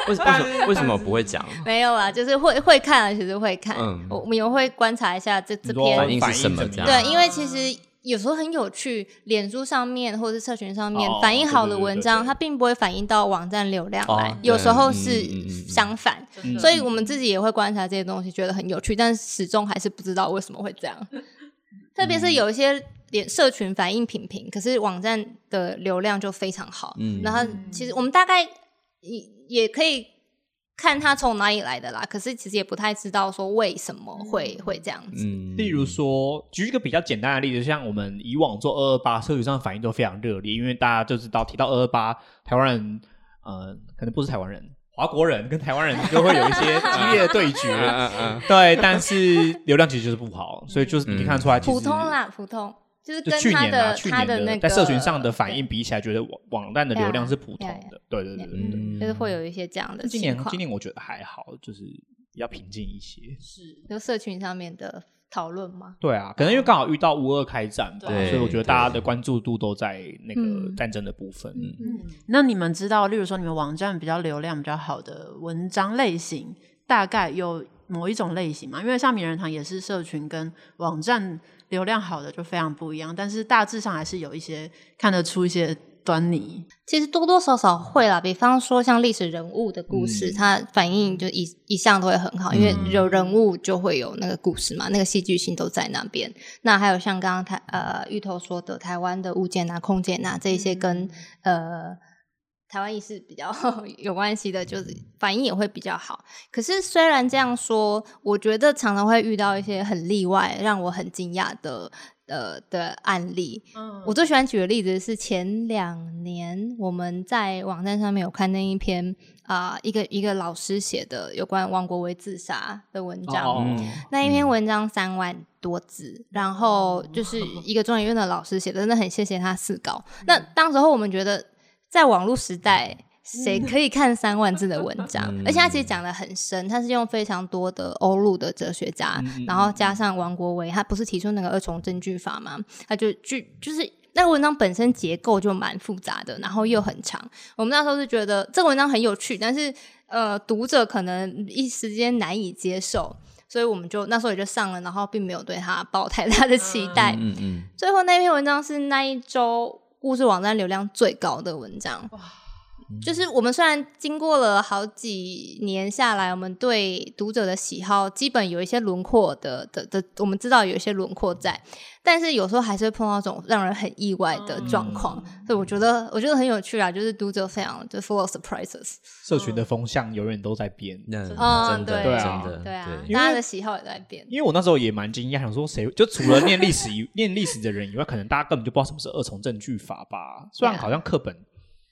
Speaker 4: 为什为什么为什么不会讲？
Speaker 1: 没有啊，就是会会看啊，其实会看。
Speaker 4: 嗯
Speaker 1: 我我们也会观察一下这这篇
Speaker 4: 反应是什么
Speaker 1: 对，因为其实有时候很有趣，脸书上面或者是社群上面、
Speaker 2: 哦
Speaker 1: 反映好的
Speaker 2: 对对对
Speaker 1: 文章，
Speaker 2: 对对
Speaker 1: 它并不会反映到网站流量来，
Speaker 4: 哦
Speaker 1: 有时候是相反。
Speaker 2: 嗯
Speaker 1: 所以我们自己也会观察这些东西，觉得很有趣，但始终还是不知道为什么会这样。特别是有一些脸社群反应平平，可是网站的流量就非常好。
Speaker 4: 嗯
Speaker 1: 然后其实我们大概也也可以看他从哪里来的啦，可是其实也不太知道说为什么会、会这样子。
Speaker 4: 嗯，
Speaker 2: 例如说，举一个比较简单的例子，像我们以往做二二八，社群上的反应都非常热烈，因为大家就知道提到二二八，台湾人呃，可能不是台湾人，华国人跟台湾人就会有一些 激烈的对决。
Speaker 4: 嗯嗯
Speaker 2: 对，但是流量其实就是不好，所以就是你看得出来，
Speaker 1: 普通啦，普通就是跟他
Speaker 2: 去年啊，
Speaker 1: 的
Speaker 2: 去年
Speaker 1: 的那个
Speaker 2: 在社群上的反应比起来，觉得网网站的流量是普通的。对对对对
Speaker 1: 就是会有一些这样的
Speaker 2: 今
Speaker 1: 情况
Speaker 2: 年今，年我觉得还好，就是比较平静一些。
Speaker 1: 是就社群上面的讨论吗？
Speaker 2: 对啊，可能因为刚好遇到乌二开战吧，所以我觉得大家的关注度都在那个
Speaker 1: 嗯
Speaker 2: 战争的部分。
Speaker 4: 嗯
Speaker 3: 那你们知道，例如说你们网站比较流量比较好的文章类型，大概有某一种类型吗？因为像名人堂也是社群跟网站流量好的就非常不一样，但是大致上还是有一些看得出一些端倪。
Speaker 1: 其实多多少少会啦，比方说像历史人物的故事，
Speaker 2: 嗯
Speaker 1: 它反应就一一向都会很好，因为
Speaker 4: 嗯
Speaker 1: 有人物就会有那个故事嘛，那个戏剧性都在那边。那还有像刚刚台呃芋头说的，台湾的物件啊、空间啊这一些跟、呃台湾意识比较 有关系的，就是反应也会比较好。可是虽然这样说，我觉得常常会遇到一些很例外、让我很惊讶的呃的案例。
Speaker 3: 嗯
Speaker 1: 我最喜欢举的例子是前两年我们在网站上面有看那一篇啊、一个一个老师写的有关王国维自杀的文章。那一篇文章三万多字，然后就是一个中研院的老师写的，真的很谢谢他四稿。那当时候我们觉得，在网络时代，谁可以看三万字的文章？
Speaker 4: 嗯
Speaker 1: 而且他其实讲的很深，他是用非常多的欧陆的哲学家，然后加上王国维，他不是提出那个二重证据法吗？他就就就是。那个文章本身结构就蛮复杂的，然后又很长。我们那时候是觉得这个文章很有趣，但是呃，读者可能一时间难以接受，所以我们就那时候也就上了，然后并没有对他抱太大的期待。
Speaker 4: 嗯嗯
Speaker 1: 最后那篇文章是那一周故事网站流量最高的文章。就是我们虽然经过了好几年下来，我们对读者的喜好基本有一些轮廓的的的，我们知道有一些轮廓在，但是有时候还是会碰到这种让人很意外的状况，所以我觉得我觉得很有趣啊，就是读者非常就 full of surprises，
Speaker 2: 社群的风向永远都在变。
Speaker 4: 那
Speaker 1: 嗯
Speaker 4: 真的
Speaker 1: 对
Speaker 2: 啊
Speaker 4: 真的
Speaker 1: 对啊，
Speaker 2: 因为
Speaker 1: 大家的喜好也在变。
Speaker 2: 因为我那时候也蛮惊讶，想说谁就除了念历史以 念历史的人以外，可能大家根本就不知道什么是二重证据法吧？虽然好像课本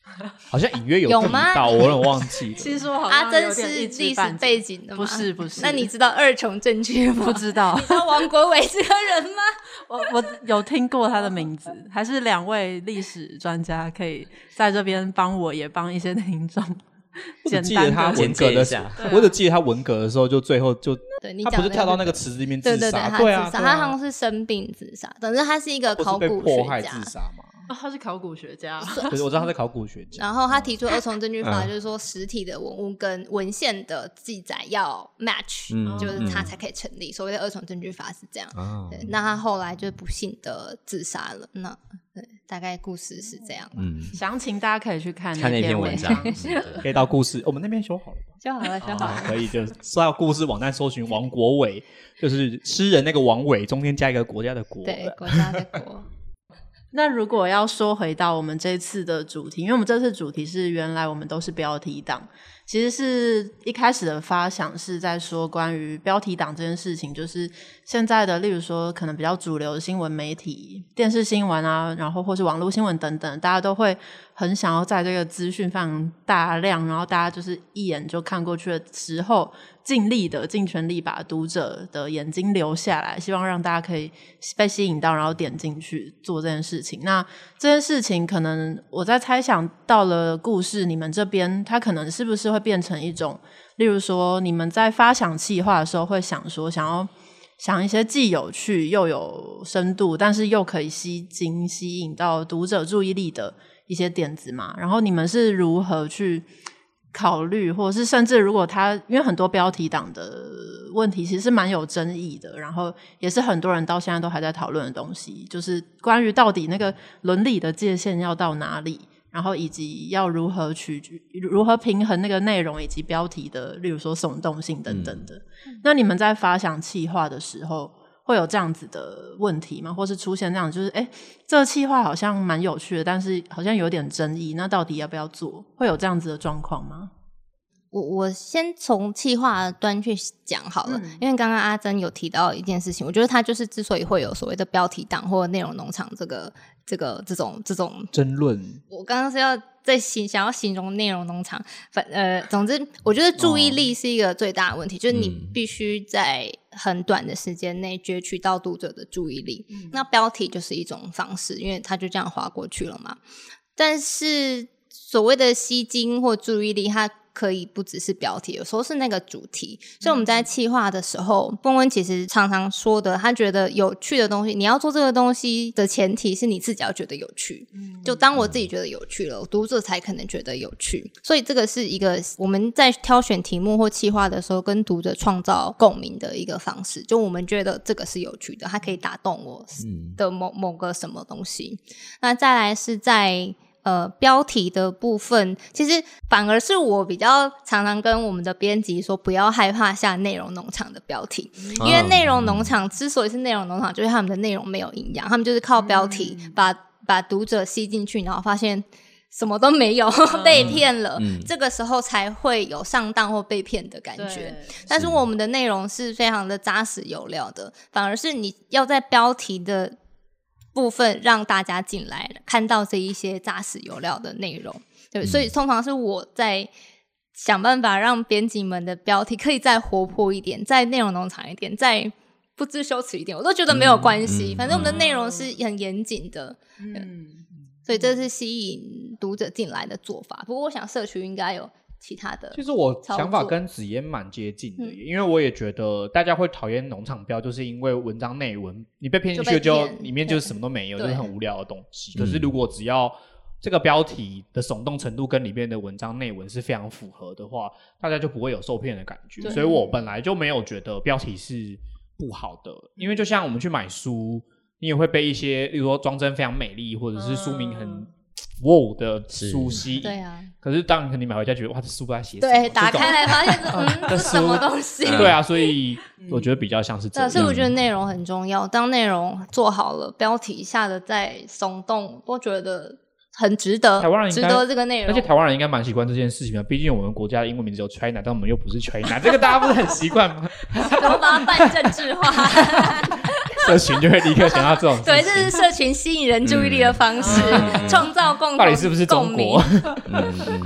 Speaker 2: 好像隐约
Speaker 1: 有
Speaker 2: 提
Speaker 1: 吗
Speaker 2: 到，我有点忘记了。
Speaker 3: 其实我好
Speaker 1: 阿珍
Speaker 3: 像有点
Speaker 1: 是
Speaker 3: 一知
Speaker 1: 历史
Speaker 3: 半解
Speaker 1: 背景的吗？
Speaker 3: 不是不是
Speaker 1: 那你知道二重证据吗？
Speaker 3: 不知道
Speaker 1: 你，知 道王国维这个人吗？
Speaker 3: 我我有听过他的名字，还是两位历史专家可以在这边帮我，也帮一些听众
Speaker 2: 我只
Speaker 3: 简单
Speaker 2: 记得他
Speaker 3: 的
Speaker 2: 文革的时
Speaker 4: 简介一下
Speaker 2: 候，我只记得他文革的时候，就最后就
Speaker 1: 对你
Speaker 2: 他不是
Speaker 1: 讲的是
Speaker 2: 跳到那个池子里面自
Speaker 1: 对对对，
Speaker 2: 杀？
Speaker 1: 他
Speaker 2: 对啊，
Speaker 1: 自杀，
Speaker 2: 对啊
Speaker 1: 他好像是生病自杀，总之他是一个
Speaker 2: 或是被
Speaker 1: 考古学家
Speaker 2: 迫害自。杀嘛？
Speaker 3: 哦，他是考古学家，
Speaker 2: 对，我知道他是考古学家。
Speaker 1: 然后他提出二重证据法，
Speaker 4: 嗯
Speaker 1: 就是说实体的文物跟文献的记载要 match，、
Speaker 4: 嗯
Speaker 1: 就是他才可以成立。所谓的二重证据法是这样。
Speaker 4: 啊
Speaker 1: 对，那他后来就不幸的自杀了。那对，大概故事是这样，
Speaker 4: 嗯，
Speaker 3: 详情大家可以去看
Speaker 4: 看那
Speaker 3: 篇
Speaker 4: 篇文
Speaker 3: 章
Speaker 2: 可以到故事，我们那边修好了吧。
Speaker 1: 就好了，修好了。
Speaker 2: 可以，就说到故事网站搜寻王国伟，就是诗人那个王伟，中间加一个国家的国。
Speaker 1: 对，国家的国。
Speaker 3: 那如果要说回到我们这次的主题，因为我们这次主题是原来我们都是标题党，其实是一开始的发想是在说关于标题党这件事情，就是现在的，例如说可能比较主流的新闻媒体、电视新闻啊，然后或是网络新闻等等，大家都会很想要在这个资讯非常大量，然后大家就是一眼就看过去的时候，尽力的、尽全力把读者的眼睛留下来，希望让大家可以被吸引到，然后点进去做这件事情。那这件事情可能我在猜想，到了故事你们这边，它可能是不是会变成一种，例如说你们在发想企划的时候，会想说想要。想一些既有趣又有深度，但是又可以吸睛、吸引到读者注意力的一些点子嘛？然后你们是如何去考虑，或者是甚至如果他因为很多标题党的问题，其实蛮有争议的，然后也是很多人到现在都还在讨论的东西，就是关于到底那个伦理的界限要到哪里。然后以及要如何取如何平衡那个内容以及标题的，例如说耸动性等等的。那你们在发想企划的时候，会有这样子的问题吗？或是出现这样，就是哎，这个企划好像蛮有趣的，但是好像有点争议，那到底要不要做？会有这样子的状况吗？
Speaker 1: 我我先从企划端去讲好了，因为刚刚阿珍有提到一件事情，我觉得他就是之所以会有所谓的标题党或内容农场这个。这个这种这种
Speaker 2: 争论，
Speaker 1: 我刚刚是要在形想要形容内容农场，反呃，总之我觉得注意力是一个最大的问题，就是你必须在很短的时间内攫取到读者的注意力。那标题就是一种方式，因为它就这样划过去了嘛。但是所谓的吸睛或注意力，它可以不只是标题，有时候是那个主题。所以我们在企划的时候，蹦温其实常常说的，他觉得有趣的东西，你要做这个东西的前提是你自己要觉得有趣。就当我自己觉得有趣了，读者才可能觉得有趣。所以这个是一个我们在挑选题目或企划的时候，跟读者创造共鸣的一个方式。就我们觉得这个是有趣的，它可以打动我的某某个什么东西。那再来是在。呃，标题的部分其实反而是我比较常常跟我们的编辑说，不要害怕下内容农场的标题，因为内容农场之所以是内容农场，就是他们的内容没有营养，他们就是靠标题把把读者吸进去，然后发现什么都没有，被骗了，这个时候才会有上当或被骗的感觉。但是。我们的内容是非常的扎实有料的，反而是你要在标题的。部分让大家进来看到这一些扎实有料的内容，对，所以通常是我在想办法让编辑们的标题可以再活泼一点，再内容农场一点，再不知羞耻一点，我都觉得没有关系。反正我们的内容是很严谨的，嗯，所以这是吸引读者进来的做法。不过我想社区应该有。其他的，
Speaker 2: 其实我想法跟紫嫣蛮接近的，因为我也觉得大家会讨厌农场标，就是因为文章内文你被骗进去就里面就是什么都没有，就是很无聊的东西。可是如果只要这个标题的耸动程度跟里面的文章内文是非常符合的话，大家就不会有受骗的感觉。所以我本来就没有觉得标题是不好的，因为就像我们去买书，你也会被一些，例如说装帧非常美丽，或者是书名很。哇的书吸，
Speaker 1: 对啊，
Speaker 2: 可是当你买回家觉得哇，这书在写
Speaker 1: 对，打开来发现嗯，这什么东西？
Speaker 2: 对啊，所以我觉得比较像是这样。
Speaker 1: 所以我觉得内容很重要，当内容做好了，标题下的再松动，都觉得很值得。
Speaker 2: 台湾人
Speaker 1: 值得这个内容，
Speaker 2: 而且台湾人应该蛮习惯这件事情的。毕竟我们国家的英文名字有 China，但我们又不是 China，这个大家不是很习惯吗？
Speaker 1: 怎么把它办政治化？
Speaker 2: 社群就会立刻想到这种，
Speaker 1: 对，这是社群吸引人注意力的方式，创造共同。
Speaker 2: 到底是不是中国？
Speaker 4: 嗯嗯，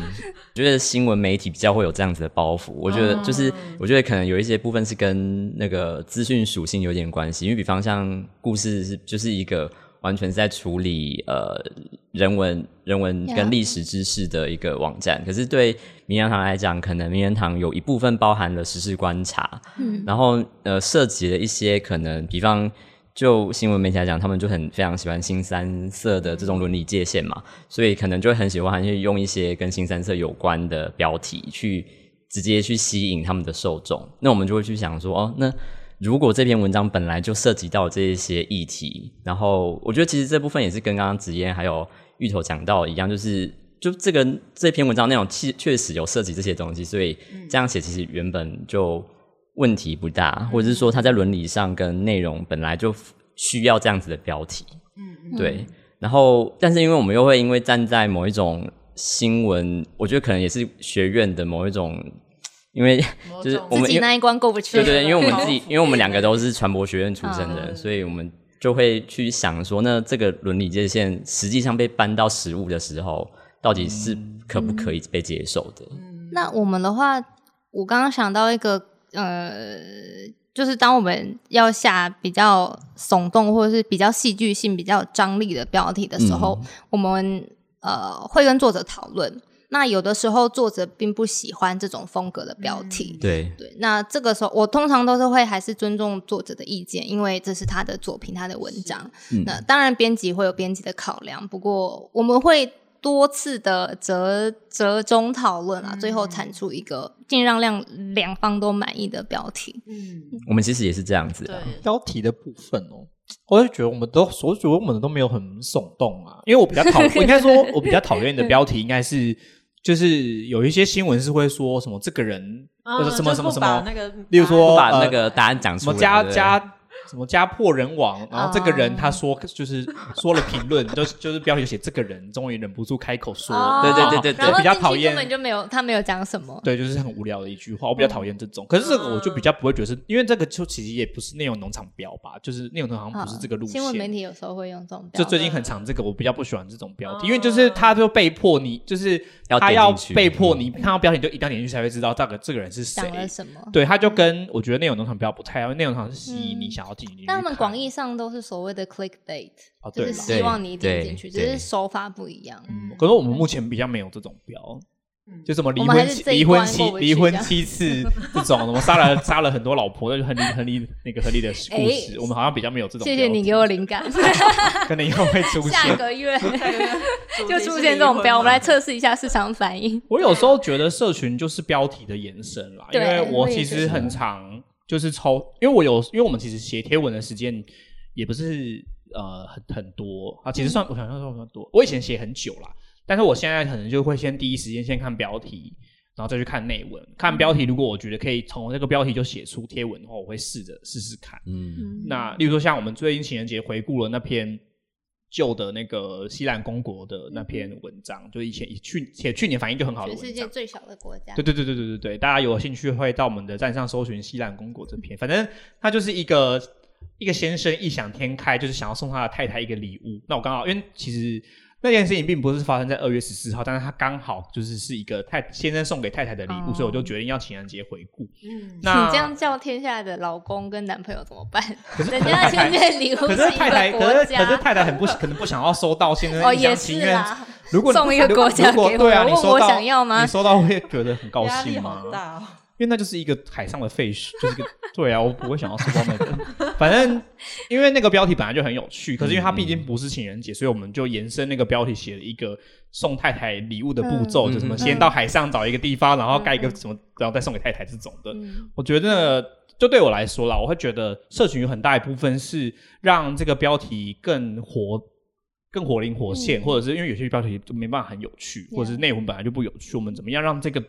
Speaker 4: 觉得新闻媒体比较会有这样子的包袱。我觉得就是，我觉得可能有一些部分是跟那个资讯属性有点关系。因为比方像故事是就是一个完全是在处理呃人文、人文跟历史知识的一个网站，可是对名人堂来讲，可能名人堂有一部分包含了时事观察，嗯，然后呃涉及了一些可能比方。就新闻媒体来讲，他们就很非常喜欢新三色的这种伦理界限嘛，所以可能就会很喜欢去用一些跟新三色有关的标题去直接去吸引他们的受众。那我们就会去想说，哦，那如果这篇文章本来就涉及到这一些议题，然后我觉得其实这部分也是跟刚刚紫嫣还有芋头讲到一样，就是就这个这篇文章内容确确实有涉及这些东西，所以这样写其实原本就。问题不大，或者是说他在伦理上跟内容本来就需要这样子的标题，嗯，对。然后，但是因为我们又会因为站在某一种新闻，我觉得可能也是学院的某一种，因为就是我们
Speaker 1: 那一关过不去，
Speaker 4: 对对，因为我们自己，因为我们两个都是传播学院出身的，所以我们就会去想说，那这个伦理界限实际上被搬到实物的时候，到底是可不可以被接受的。
Speaker 1: 那我们的话，我刚刚想到一个，呃，就是当我们要下比较耸动或者是比较戏剧性、比较有张力的标题的时候，我们呃会跟作者讨论。那有的时候作者并不喜欢这种风格的标题，
Speaker 4: 对，
Speaker 1: 对，那这个时候我通常都是会还是尊重作者的意见，因为这是他的作品，他的文章。那当然编辑会有编辑的考量，不过我们会多次的折折中讨论啊，最后产出一个尽量让两方都满意的标题。嗯。
Speaker 4: 我们其实也是这样子的。，
Speaker 2: 标题的部分哦，我就觉得我们都，所觉得我们都没有很耸动啊，因为我比较讨，我应该说，我比较讨厌的标题应该是，就是有一些新闻是会说什么这个人或者什么什么什么，
Speaker 3: 那个，
Speaker 2: 例如说
Speaker 4: 把
Speaker 2: 呃
Speaker 4: 那个答案讲出来，
Speaker 2: 什么家
Speaker 4: 对不对？
Speaker 2: 家什么家破人亡，然后这个人
Speaker 1: 哦
Speaker 2: 他说就是 说了评论，就是就是标题写这个人终于忍不住开口说，
Speaker 1: 哦
Speaker 4: 对对对对对
Speaker 2: 我比较讨厌
Speaker 1: 根本就没有他没有讲什么。
Speaker 2: 对，就是很无聊的一句话，我比较讨厌这种。可是这个我就比较不会觉得是，因为这个就其实也不是内容农场标吧，就是内容农场好像不是这个路线。
Speaker 1: 嗯新闻媒体有时候会用这种标
Speaker 2: 就最近很常这个，我比较不喜欢这种标题，因为就是他就被迫你，就是他要被迫你看到标题就一定要点进去才会知道大概这个人是谁
Speaker 1: 讲。了什么。
Speaker 2: 对，他就跟我觉得内容农场标不太因为，内容农场是吸引你想要进进去。
Speaker 1: 但他们广义上都是所谓的 clickbait，
Speaker 2: 哦，
Speaker 1: 就是
Speaker 2: 对，
Speaker 1: 希望你点进去，只是手法不一样。
Speaker 2: 嗯可是我们目前比较没有这种标，就什么离
Speaker 1: 我们还
Speaker 2: 婚离婚妻
Speaker 1: 关过、不去
Speaker 2: 离婚七次这种，什么杀了 杀了很多老婆，那就很离很离那个合理的故事，
Speaker 1: 哎
Speaker 2: 我们好像比较没有这种。
Speaker 1: 谢谢你给我，灵感，
Speaker 2: 可能以后会出现下。
Speaker 1: 个月 就
Speaker 3: 就
Speaker 1: 出现这种标，我们来测试一下市场反应。
Speaker 2: 我有时候觉得社群就是标题的延伸啦，因为我其实很常就是抽，因为我有，因为我们其实写贴文的时间也不是呃很很多。啊，其实算、我想想算不算多，我以前写很久啦，但是我现在可能就会先第一时间先看标题，然后再去看内文。看标题，如果我觉得可以从这个标题就写出贴文的话，我会试着试试看。
Speaker 4: 嗯，
Speaker 2: 那例如说像我们最近情人节回顾了那篇旧的那个西兰公国的那篇文章，就以前去且去年反应就很好的
Speaker 1: 全
Speaker 2: 文章。
Speaker 1: 世界最小的国家
Speaker 2: 对，对对对对对对，大家有兴趣会到我们的站上搜寻西兰公国这篇，反正他就是一个一个先生异想天开，就是想要送他的太太一个礼物。那我刚好因为其实那件事情并不是发生在二月十四号，但是它刚好就是是一个太先生送给太太的礼物，
Speaker 1: 哦
Speaker 2: 所以我就决定要情人节回顾。
Speaker 3: 嗯，
Speaker 2: 那
Speaker 1: 你这样叫天下的老公跟男朋友怎么办？
Speaker 2: 是
Speaker 1: 人家现在礼物
Speaker 2: 可是
Speaker 1: 一
Speaker 2: 太太，可
Speaker 1: 个国家，
Speaker 2: 是可是太太很不可能不想要收到先生
Speaker 1: 哦，
Speaker 2: 一
Speaker 1: 也
Speaker 2: 厢情愿。
Speaker 1: 是啦。
Speaker 2: 如果
Speaker 1: 送一个国家给我
Speaker 2: 对啊，你
Speaker 1: 问我
Speaker 2: 收到
Speaker 1: 想要吗
Speaker 2: 你收到会觉得很高
Speaker 3: 压力
Speaker 2: 兴吗
Speaker 3: 好？大哦。
Speaker 2: 因为那就是一个海上的废墟，就是一个 对啊，我不会想要收到那个。反正因为那个标题本来就很有趣，可是因为它毕竟不是情人节，所以我们就延伸那个标题写了一个送太太礼物的步骤，
Speaker 4: 嗯
Speaker 2: 就什么
Speaker 4: 嗯
Speaker 2: 先到海上找一个地方，然后盖一个什么，然后再送给太太这种的。
Speaker 1: 嗯
Speaker 2: 我觉得就对我来说啦，我会觉得社群有很大一部分是让这个标题更活。更活灵活现，
Speaker 1: 嗯
Speaker 2: 或者是因为有些标题就没办法很有趣，或者是内容本来就不有趣，我们怎么样让这个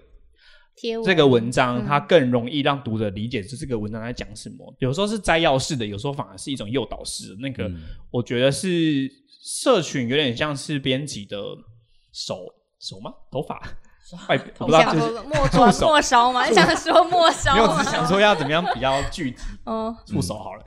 Speaker 2: 这个文章
Speaker 1: 嗯
Speaker 2: 它更容易让读者理解这这个文章在讲什么。有时候是摘要式的，有时候反而是一种诱导式的。那个、
Speaker 4: 嗯
Speaker 2: 我觉得是社群有点像是编辑的手手吗？头发？外表我不知道，
Speaker 1: 想
Speaker 2: 就是
Speaker 1: 说末末梢吗？你想说末梢
Speaker 2: 没有，只
Speaker 1: 吗
Speaker 2: 是？想说要怎么样比较具体
Speaker 1: 哦，
Speaker 2: 触手好了，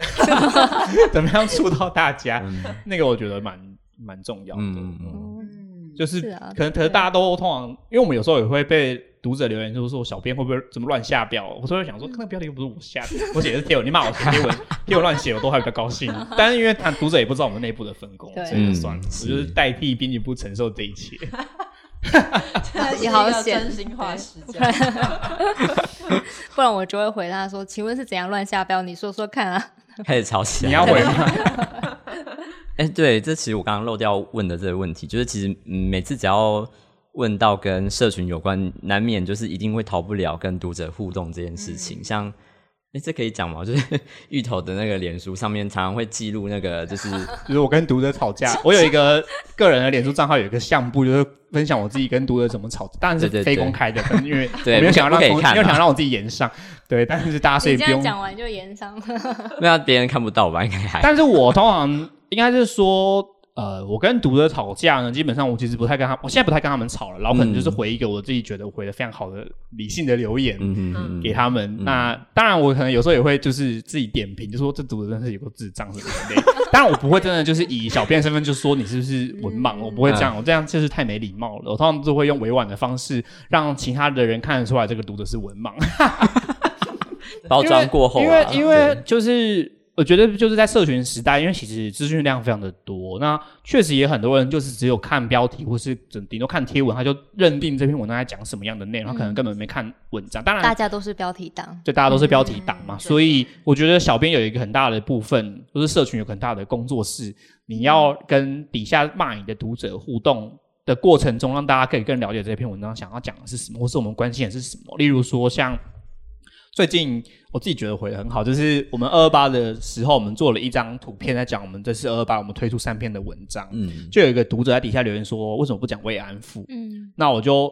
Speaker 2: 怎么样触到大家？那个我觉得蛮蛮重要的。
Speaker 4: 嗯
Speaker 2: 就是可能可能大家都通常，因为我们有时候也会被读者留言，就是说小编会不会怎么乱下标？我都会想说，那个标题又不是我下的，我写的是贴文，你骂我写贴文，贴文 乱写，我都还比较高兴。但是因为他读者也不知道我们内部的分工，
Speaker 1: 对
Speaker 2: 所以就算了，
Speaker 4: 嗯
Speaker 2: 我就是代替编辑部承受这一切。
Speaker 1: 也好险
Speaker 3: 真心话实
Speaker 1: 不
Speaker 3: 讲。
Speaker 1: 然不然我就会回他说：“请问是怎样乱下标？你说说看啊。
Speaker 4: 开始吵起来。
Speaker 2: 你要回吗？
Speaker 4: 哎、对，这其实我刚刚漏掉问的这个问题，就是其实、嗯、每次只要问到跟社群有关，难免就是一定会逃不了跟读者互动这件事情。像，哎、这可以讲吗？就是芋头的那个脸书上面常常会记录那个，就是
Speaker 2: 就是我跟读者吵架，我有一个个人的脸书账号，有一个项目，就是分享我自己跟读者怎么吵，当然是非公开的，因为
Speaker 4: 对
Speaker 2: 我没有想要让
Speaker 4: 可以看啊
Speaker 2: 没有想让我自己延上，对，但是大家”所以不用
Speaker 1: 讲完就延上了。
Speaker 4: 那别人看不到吧？应该还
Speaker 2: 但是我通常应该是说，呃，我跟读者吵架呢，基本上我其实不太跟他，我现在不太跟他们吵了，然后可能就是
Speaker 4: 嗯
Speaker 2: 回一个我自己觉得回的非常好的理性的留言。
Speaker 4: 嗯嗯嗯
Speaker 2: 给他们，那当然我可能有时候也会就是自己点评，就说这读者真的是有个智障什么之类的。当然我不会真的就是以小编身份就说你是不是文盲，我不会这样，我这样就是太没礼貌了。我通常都会用委婉的方式让其他的人看得出来这个读者是文盲。
Speaker 4: 包装过后啊，
Speaker 2: 因为因为就是我觉得就是在社群时代，因为其实资讯量非常的多，那确实也很多人就是只有看标题或是顶顶多看贴文，他就认定这篇文章在讲什么样的内容，他可能根本没看文章。当然，
Speaker 1: 大家都是标题党，
Speaker 2: 就大家都是标题党嘛，
Speaker 3: 嗯
Speaker 2: 所以我觉得小编有一个很大的部分，就是社群有很大的工作室，你要跟底下骂你的读者互动的过程中，让大家可以更了解这篇文章想要讲的是什么，或是我们关心的是什么。例如说，像最近我自己觉得回的很好，就是我们二二八的时候，我们做了一张图片，在讲我们这次二二八我们推出三篇的文章，
Speaker 4: 嗯。
Speaker 2: 就有一个读者在底下留言说，为什么不讲慰安妇？
Speaker 1: 嗯。
Speaker 2: 那我就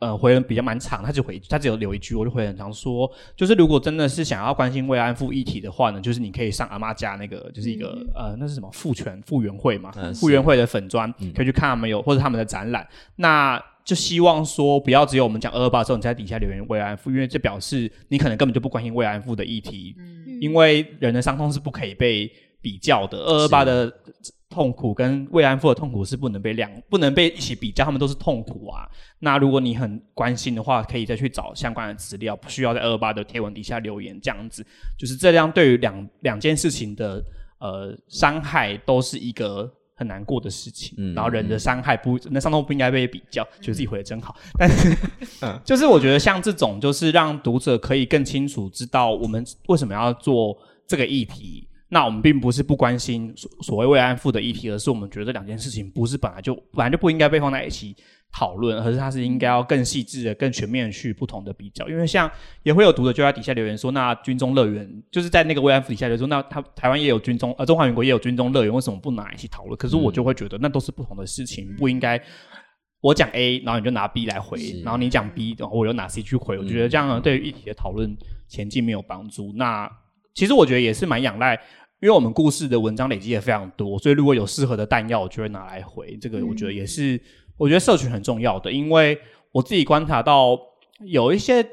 Speaker 2: 呃回了比较蛮长，他就回他只有留一句，我就回很长说，就是如果真的是想要关心慰安妇议题的话呢，就是你可以上阿妈家那个，就是一个、呃那是什么妇权复原会嘛，
Speaker 4: 嗯是。
Speaker 2: 复原会的粉砖、可以去看他们有或者他们的展览，那。就希望说，不要只有我们讲二二八之后，你在底下留言慰安妇，因为这表示你可能根本就不关心慰安妇的议题，因为人的伤痛是不可以被比较的。二二八的痛苦跟慰安妇的痛苦是不能被量，不能被一起比较，他们都是痛苦啊。那如果你很关心的话，可以再去找相关的资料，不需要在二二八的贴文底下留言，这样子就是这样。对于两两件事情的呃伤害，都是一个。很难过的事情，
Speaker 4: 嗯
Speaker 2: 然后人的伤害不，那伤痛不应该被比较，觉得自己回的真好。但是，就是我觉得像这种，就是让读者可以更清楚知道我们为什么要做这个议题。那我们并不是不关心所所谓慰安妇的议题，而是我们觉得这两件事情不是本来就本来就不应该被放在一起讨论，而是它是应该要更细致的、更全面的去不同的比较。因为像也会有读者就在底下留言说，那军中乐园就是在那个慰安妇底下留言说，那他台湾也有军中呃中华民国也有军中乐园，为什么不拿一起讨论？可是我就会觉得那都是不同的事情，不应该。我讲 A，然后你就拿 B 来回，然后你讲 B，然后我又拿 C 去回，我觉得这样呢对于议题的讨论前进没有帮助。那其实我觉得也是蛮仰赖，因为我们故事的文章累积也非常多，所以如果有适合的弹药，我就会拿来回。这个我觉得也是，我觉得社群很重要的，因为我自己观察到有一些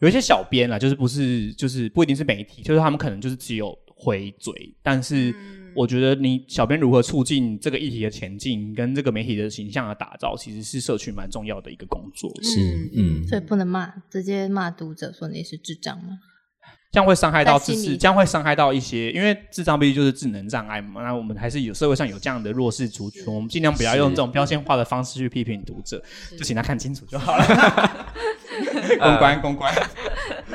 Speaker 2: 有一些小编啊，就是不是就是不一定是媒体，就是他们可能就是只有回嘴，但是我觉得你小编如何促进这个议题的前进，跟这个媒体的形象的打造，其实是社群蛮重要的一个工作。
Speaker 4: 是嗯
Speaker 1: 所以不能骂，直接骂读者说你是智障吗？
Speaker 2: 这样会伤害到自视，
Speaker 1: 在心里
Speaker 2: 这样会伤害到一些，因为智障毕竟就是智能障碍嘛。那我们还是有社会上有这样的弱势族群，我们尽量不要用这种标签化的方式去批评读者，就请他看清楚就好了。公关，公关，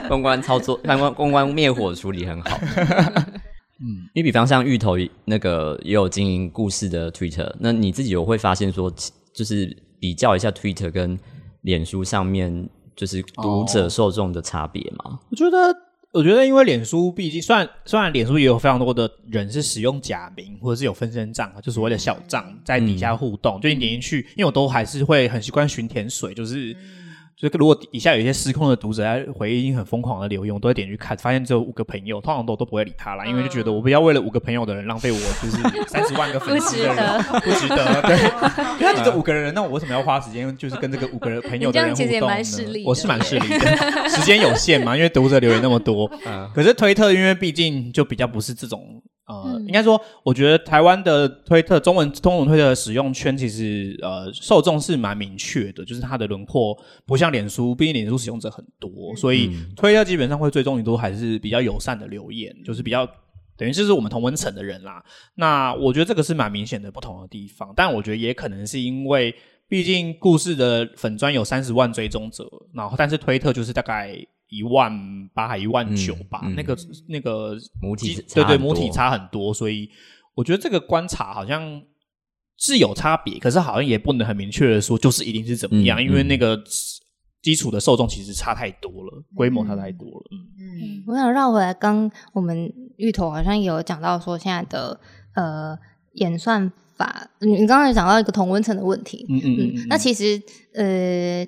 Speaker 4: 公关操作，公关公关灭火处理很好。嗯，你比方像芋头那个也有经营故事的 Twitter，那你自己有会发现说，就是比较一下 Twitter 跟脸书上面就是读者受众的差别吗？
Speaker 2: 我觉得，我觉得因为脸书毕竟，虽然虽然脸书也有非常多的人是使用假名或者是有分身账，就所谓的小账在底下互动，就你点进去，因为我都还是会很习惯寻甜水，就是。就是如果底下有一些失控的读者在回应很疯狂的留言，我都会点去看，发现只有五个朋友，通常都都不会理他啦，因为就觉得我不要为了五个朋友的人浪费我就是 三十万个粉丝的人，不值得，对，因为你这五个人，那我为什么要花时间就是跟这个五个人朋友的人互动呢？我是蛮势利的，时间有限嘛，因为读者留言那么多，可是推特因为毕竟就比较不是这种。呃，应该说，我觉得台湾的推特中文中文推特的使用圈，其实呃受众是蛮明确的，就是它的轮廓不像脸书，毕竟脸书使用者很多，所以推特基本上会追踪你都还是比较友善的留言，就是比较等于就是我们同温层的人啦。那我觉得这个是蛮明显的不同的地方，但我觉得也可能是因为，毕竟故事的粉砖有三十万追踪者，然后但是推特就是大概。一万八还一万九吧，
Speaker 4: 嗯嗯
Speaker 2: 那个那个
Speaker 4: 母体
Speaker 2: 对对母体差很多，所以我觉得这个观察好像是有差别，可是好像也不能很明确的说就是一定是怎么样，
Speaker 4: 嗯
Speaker 2: 因为那个基础的受众其实差太多了，规模差太多了。
Speaker 3: 嗯
Speaker 1: 我想绕回来，刚我们芋头好像也有讲到说现在的呃演算法，你你刚刚有讲到一个同温层的问题，
Speaker 2: 嗯嗯嗯嗯
Speaker 1: 那其实呃。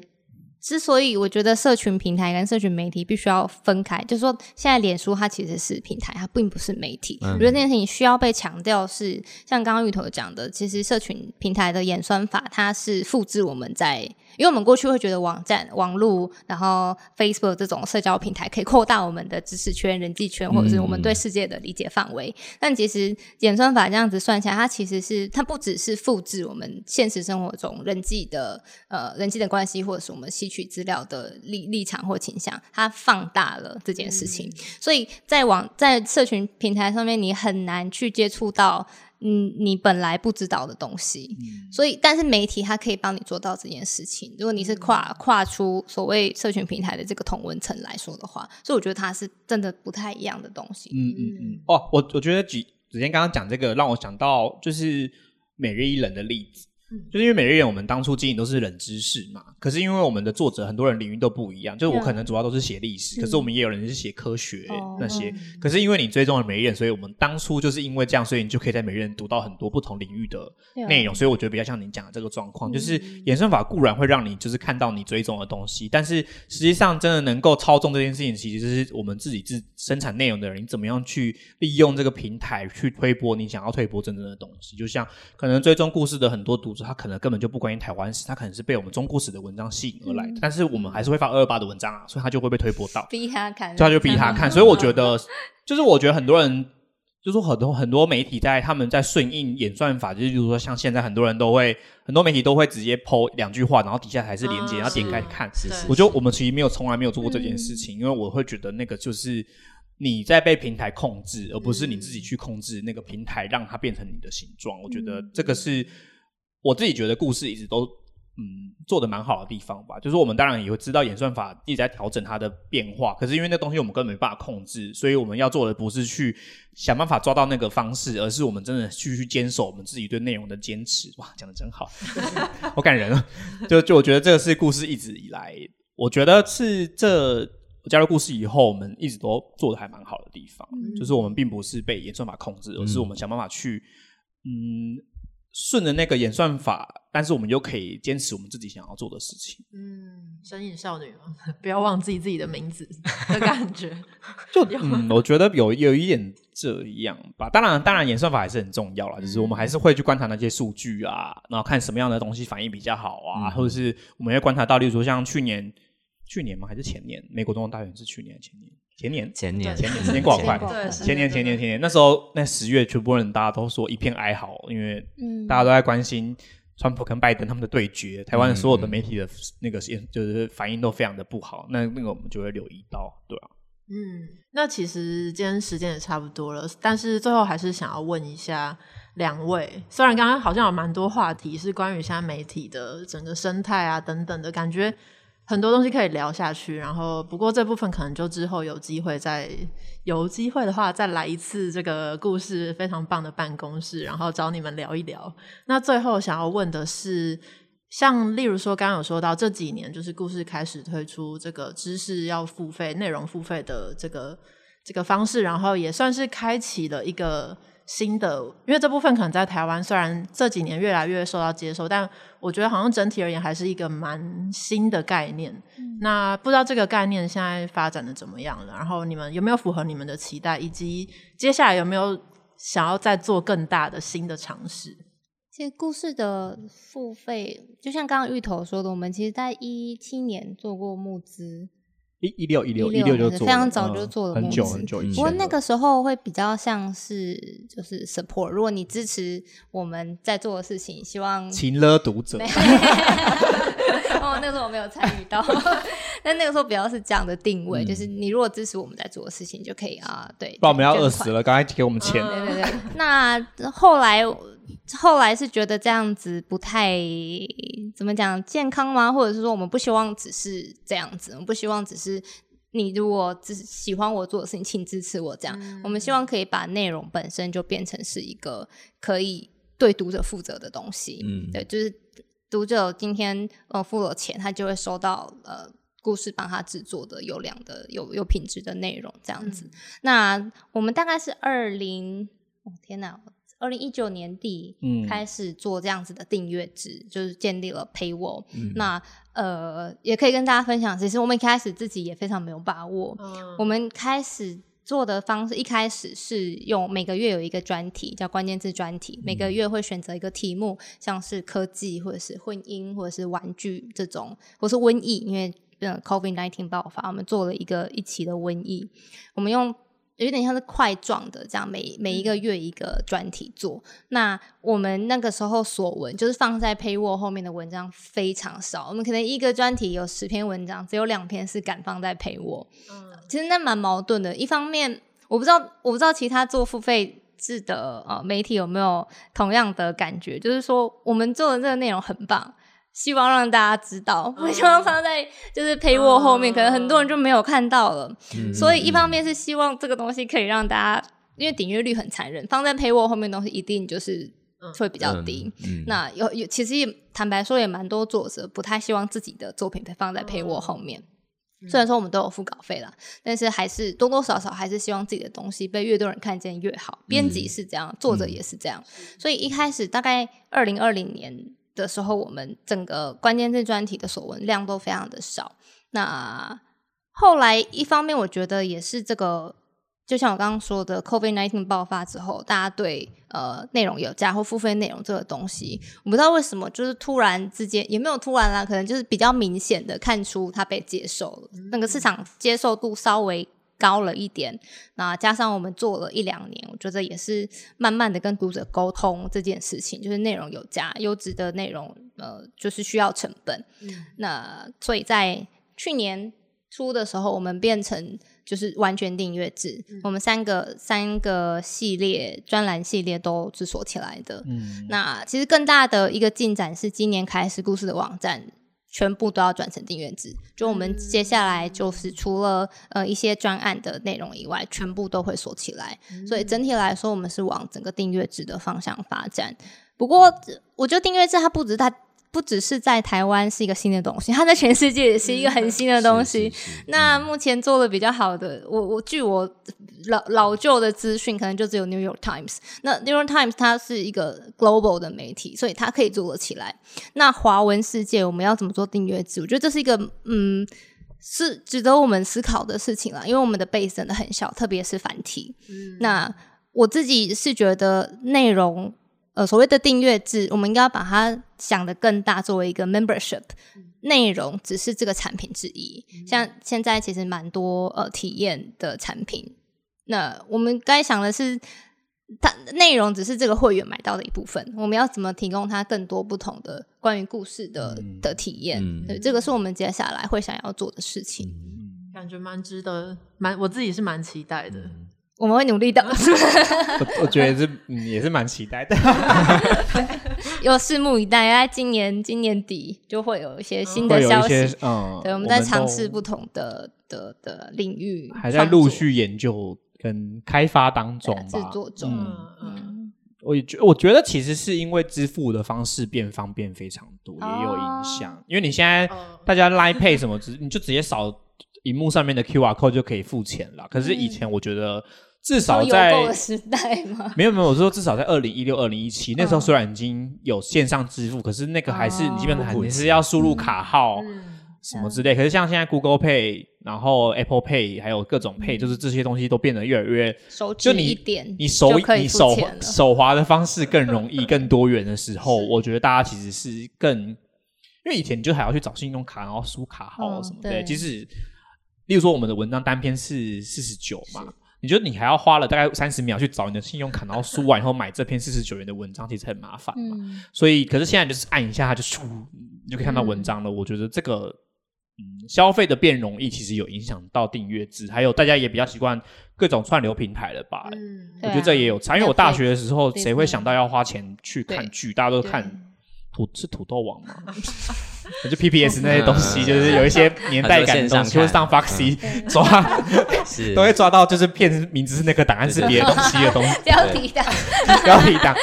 Speaker 1: 之所以我觉得社群平台跟社群媒体必须要分开，就是说现在脸书它其实是平台，它并不是媒体。我觉得这件事情需要被强调，是像刚刚芋头讲的，其实社群平台的演算法它是复制我们在，因为我们过去会觉得网站、网络，然后 Facebook 这种社交平台可以扩大我们的知识圈、人际圈，或者是我们对世界的理解范围。但其实演算法这样子算下来，它其实是它不只是复制我们现实生活中人际的呃人际的关系，或者是我们吸取资料的立立场或倾向，它放大了这件事情。所以在网在社群平台上面，你很难去接触到嗯你本来不知道的东西。所以，但是媒体它可以帮你做到这件事情。如果你是跨跨出所谓社群平台的这个同文层来说的话，所以我觉得它是真的不太一样的东西。
Speaker 2: 嗯嗯嗯。哦，我我觉得举子健刚刚讲这个，让我想到就是每日一人的例子。就是因为每日人我们当初经营都是冷知识嘛，可是因为我们的作者很多人领域都不一样，就是我可能主要都是写历史，可是我们也有人是写科学那些，可是因为你追踪了每日人，所以我们当初就是因为这样，所以你就可以在每日人读到很多不同领域的内容，所以我觉得比较像你讲的这个状况，就是演算法固然会让你就是看到你追踪的东西，但是实际上真的能够操纵这件事情，其实是我们自己自生产内容的人，你怎么样去利用这个平台去推播你想要推播真正的东西，就像可能追踪故事的很多读者，他可能根本就不关心台湾史，他可能是被我们中国史的文章吸引而来的，但是我们还是会发二二八的文章啊，所以他就会被推播到，
Speaker 1: 逼他看，
Speaker 2: 所以他就逼他看。所以我觉得，就是我觉得很多人，就是很多很多媒体在他们在顺应演算法，就是比如说像现在很多人都会，很多媒体都会直接抛两句话，然后底下还是连接，然后点开看。我觉得我们其实没有从来没有做过这件事情，因为我会觉得那个就是你在被平台控制，而不是你自己去控制那个平台，让它变成你的形状。我觉得这个是。我自己觉得故事一直都嗯做的蛮好的地方吧，就是我们当然也会知道演算法一直在调整它的变化，可是因为那东西我们根本没办法控制，所以我们要做的不是去想办法抓到那个方式，而是我们真的去去坚守我们自己对内容的坚持。哇，讲的真好，好感人啊！就就我觉得这个是故事一直以来，我觉得是这加入故事以后，我们一直都做的还蛮好的地方，就是我们并不是被演算法控制，而是我们想办法去嗯。顺着那个演算法，但是我们又可以坚持我们自己想要做的事情。
Speaker 3: 嗯，神隐少女嘛，不要忘记自己的名字 的感觉。
Speaker 2: 就嗯，我觉得有有一点这样吧。当然，当然演算法还是很重要啦，就是我们还是会去观察那些数据啊，然后看什么样的东西反应比较好啊，或者是我们会观察到，例如说像去年，去年吗？还是前年？美国总统大选是去年前年？前年，
Speaker 4: 前年，
Speaker 2: 前年，时间过好快。前年，前年，前年，那时候那十月，全部人大家都说一片哀嚎，因为大家都在关心川普跟拜登他们的对决。台湾所有的媒体的那个就是反应都非常的不好。那那个我们就会留意到，对吧？
Speaker 3: 嗯，那其实今天时间也差不多了，但是最后还是想要问一下两位，虽然刚刚好像有蛮多话题是关于现在媒体的整个生态啊等等的感觉。很多东西可以聊下去，然后不过这部分可能就之后有机会再有机会的话再来一次这个故事非常棒的办公室，然后找你们聊一聊。那最后想要问的是，像例如说刚刚有说到这几年就是故事开始推出这个知识要付费、内容付费的这个这个方式，然后也算是开启了一个。新的，因为这部分可能在台湾虽然这几年越来越受到接受，但我觉得好像整体而言还是一个蛮新的概念。那不知道这个概念现在发展的怎么样了？然后你们有没有符合你们的期待？以及接下来有没有想要再做更大的新的尝试？
Speaker 1: 其实故事的付费，就像刚刚芋头说的，我们其实在一七年做过募资。
Speaker 2: 一一六一六一六就做，
Speaker 1: 非常早就做了，
Speaker 2: 很久很久以前。
Speaker 1: 不过那个时候会比较像是就是 support，如果你支持我们在做的事情，希望
Speaker 2: 勤勒读者。
Speaker 1: 哦，那个时候我没有参与到，但那个时候比较是这样的定位，就是你如果支持我们在做的事情，就可以啊，对。
Speaker 2: 不然我们要饿死了，刚才给我们钱。
Speaker 1: 对对对。那后来。后来是觉得这样子不太怎么讲健康吗？或者是说我们不希望只是这样子，我们不希望只是你如果只喜欢我做的事情，请支持我这样。我们希望可以把内容本身就变成是一个可以对读者负责的东西。嗯，对，就是读者今天呃付了钱，他就会收到呃故事帮他制作的优良的有有品质的内容这样子。那我们大概是二零，哦天哪！二零一九年底
Speaker 2: 嗯
Speaker 1: 开始做这样子的订阅制，就是建立了 Paywall。
Speaker 2: 嗯
Speaker 1: 那呃，也可以跟大家分享，其实我们一开始自己也非常没有把握。我们开始做的方式，一开始是用每个月有一个专题，叫关键字专题，每个月会选择一个题目，像是科技或者是婚姻或者是玩具这种，或是瘟疫，因为嗯 COVID nineteen 爆发，我们做了一个一期的瘟疫，我们用。有点像是块状的，这样每每一个月一个专题做。那我们那个时候所文就是放在 Paywall 后面的文章非常少，我们可能一个专题有十篇文章，只有两篇是敢放在 Paywall。其实那蛮矛盾的。一方面，我不知道，我不知道其他做付费制的呃媒体有没有同样的感觉，就是说我们做的这个内容很棒，希望让大家知道，我希望放在就是陪我后面，可能很多人就没有看到了。所以一方面是希望这个东西可以让大家，因为点阅率很残忍，放在陪我后面的东西一定就是会比较低。
Speaker 4: 嗯，
Speaker 1: 那有有，其实也坦白说，也蛮多作者不太希望自己的作品被放在陪我后面。虽然说我们都有付稿费啦，但是还是多多少少还是希望自己的东西被越多人看见越好。编辑是这样，作者也是这样。所以一开始大概二零二零年的时候，我们整个关键字专题的所文量都非常的少。那后来一方面，我觉得也是这个。就像我刚刚说的，COVID nineteen 爆发之后，大家对呃内容有价或付费内容这个东西，我不知道为什么，就是突然之间也没有突然啦，可能就是比较明显的看出它被接受了，那个市场接受度稍微高了一点。那加上我们做了一两年，我觉得也是慢慢的跟读者沟通这件事情，就是内容有价、优质的内容，呃，就是需要成本。那所以在去年初的时候，我们变成。就是完全订阅制，我们三个三个系列专栏系列都是锁起来的。
Speaker 2: 嗯，
Speaker 1: 那其实更大的一个进展是，今年开始故事的网站全部都要转成订阅制。就我们接下来就是除了呃一些专案的内容以外，全部都会锁起来。所以整体来说，我们是往整个订阅制的方向发展。不过，我觉得订阅制它不止它。不只是在台湾是一个新的东西，它在全世界也是一个很新的东西。那目前做的比较好的，我我据我老老旧的资讯，可能就只有 New York Times。那 New York Times 它是一个 global 的媒体，所以它可以做得起来。那华文世界我们要怎么做订阅制？我觉得这是一个嗯，是值得我们思考的事情了。因为我们的 base 真的很小，特别是繁体。那我自己是觉得内容。呃，所谓的订阅制，我们应该要把它想的更大，作为一个 membership 内容，只是这个产品之一。像现在其实蛮多呃体验的产品，那我们该想的是，它内容只是这个会员买到的一部分。我们要怎么提供它更多不同的关于故事的的体验？对，这个是我们接下来会想要做的事情。
Speaker 3: 感觉蛮值得，蛮我自己是蛮期待的。
Speaker 1: 我们会努力的。
Speaker 2: 我我觉得是嗯也是蛮期待的，
Speaker 1: 有拭目以待。在今年今年底就会有一些新的消息。
Speaker 2: 嗯，
Speaker 1: 对，我们在尝试不同的的的领域，
Speaker 2: 还在陆续研究跟开发当中
Speaker 1: 制
Speaker 2: 吧。
Speaker 1: 作中。
Speaker 2: 嗯
Speaker 1: 嗯，
Speaker 2: 我也觉我觉得其实是因为支付的方式变方便非常多，也有影响。因为你现在
Speaker 3: 哦
Speaker 2: 大家 Line Pay 什么，只你就直接扫荧幕上面的 QR code 就可以付钱了。可是以前我觉得至少在
Speaker 1: 的时代吗？
Speaker 2: 没有没有，我是说至少在二零一六、二零一七那时候虽然已经有线上支付，可是那个还是
Speaker 1: 哦
Speaker 2: 你基本上还是要输入卡号什么之类。可是像现在 Google Pay，然后 Apple Pay，还有各种 Pay，就是这些东西都变得越来越
Speaker 1: 手
Speaker 2: 就你
Speaker 1: 点，
Speaker 2: 你手你手。手滑的方式更容易、更多元的时候，我觉得大家其实是更，因为以前你就还要去找信用卡，然后输卡号
Speaker 1: 嗯
Speaker 2: 什么的。
Speaker 1: 对
Speaker 2: 即使例如说我们的文章单篇是四十九嘛，你觉得你还要花了大概三十秒去找你的信用卡，然后输完以后买这篇四十九元的文章，其实很麻烦嘛。
Speaker 1: 嗯，
Speaker 2: 所以，可是现在就是按一下它就咻，你就可以看到文章了。我觉得这个，嗯，消费的变容易，其实有影响到订阅制，还有大家也比较习惯各种串流平台了吧？
Speaker 3: 嗯，
Speaker 2: 我觉得这也有差。因为我大学的时候谁会想到要花钱去看
Speaker 1: 对
Speaker 2: 剧？大家都看土是土豆网嘛，就 PPS 那些东西，就是有一些年代感的东西，
Speaker 4: 很多线上
Speaker 2: Foxy 抓 都会抓到，就是骗名字是那个档案是别的东西的东西，
Speaker 1: 标题党，
Speaker 2: 标题党，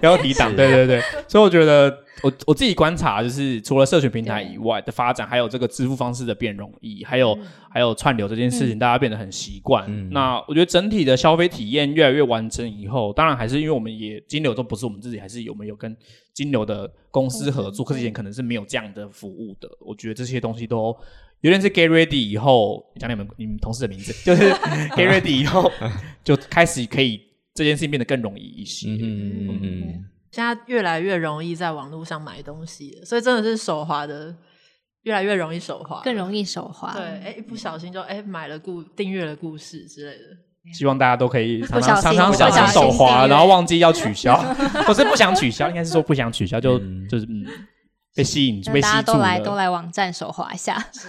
Speaker 2: 标题党，
Speaker 4: 是。
Speaker 2: 对对对，所以我觉得我我自己观察，就是除了社群平台以外的发展，还有这个支付方式的变容易，还有、还有串流这件事情，大家变得很习惯。
Speaker 4: 嗯
Speaker 2: 那我觉得整体的消费体验越来越完整以后，当然还是因为我们也金流都不是我们自己，还是有我们有跟金流的公司合作，可是以前可能是没有这样的服务的。我觉得这些东西都。有点是 get ready 以后，讲你们你们同事的名字，就是 get ready 以后就开始可以这件事情变得更容易一些。
Speaker 4: 嗯嗯嗯嗯，
Speaker 3: 现在越来越容易在网络上买东西了，所以真的是手滑的越来越容易手滑，
Speaker 1: 更容易手滑。
Speaker 3: 对，哎、一不小心就哎、买了故订阅了故事之类的。
Speaker 2: 希望大家都可以常常常常
Speaker 1: 不小
Speaker 2: 小心手滑，然后忘记要取消，不是不想取消，应该是说不想取消，就
Speaker 4: 嗯
Speaker 2: 就是嗯被吸引
Speaker 1: 那
Speaker 2: 被吸住
Speaker 1: 大家都来都
Speaker 2: 了。
Speaker 1: 来网站手滑一下，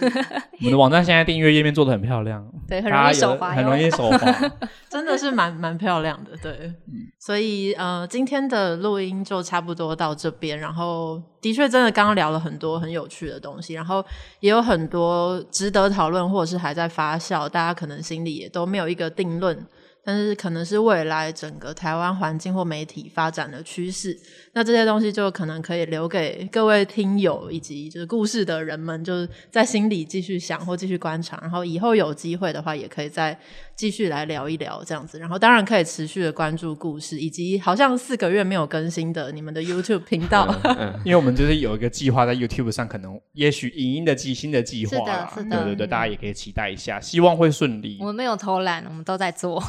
Speaker 2: 我们的网站现在订阅页面做的很漂亮，
Speaker 1: 对，很容易
Speaker 2: 大家有
Speaker 1: 手滑，
Speaker 2: 很容易手滑。
Speaker 3: 真的是蛮蛮漂亮的，对，所以呃，今天的录音就差不多到这边。然后，的确，真的刚刚聊了很多很有趣的东西，然后也有很多值得讨论，或者是还在发酵，大家可能心里也都没有一个定论。但是可能是未来整个台湾环境或媒体发展的趋势，那这些东西就可能可以留给各位听友以及就是故事的人们，就是在心里继续想或继续观察，然后以后有机会的话，也可以再继续来聊一聊这样子。然后当然可以持续的关注故事，以及好像四个月没有更新的你们的 YouTube 频道。
Speaker 2: 因为我们就是有一个计划在 YouTube 上，可能也许影音的计新的计划，
Speaker 1: 是的是的
Speaker 2: 对对对，大家也可以期待一下，希望会顺利
Speaker 1: 我。们没有偷懒，我们都在做。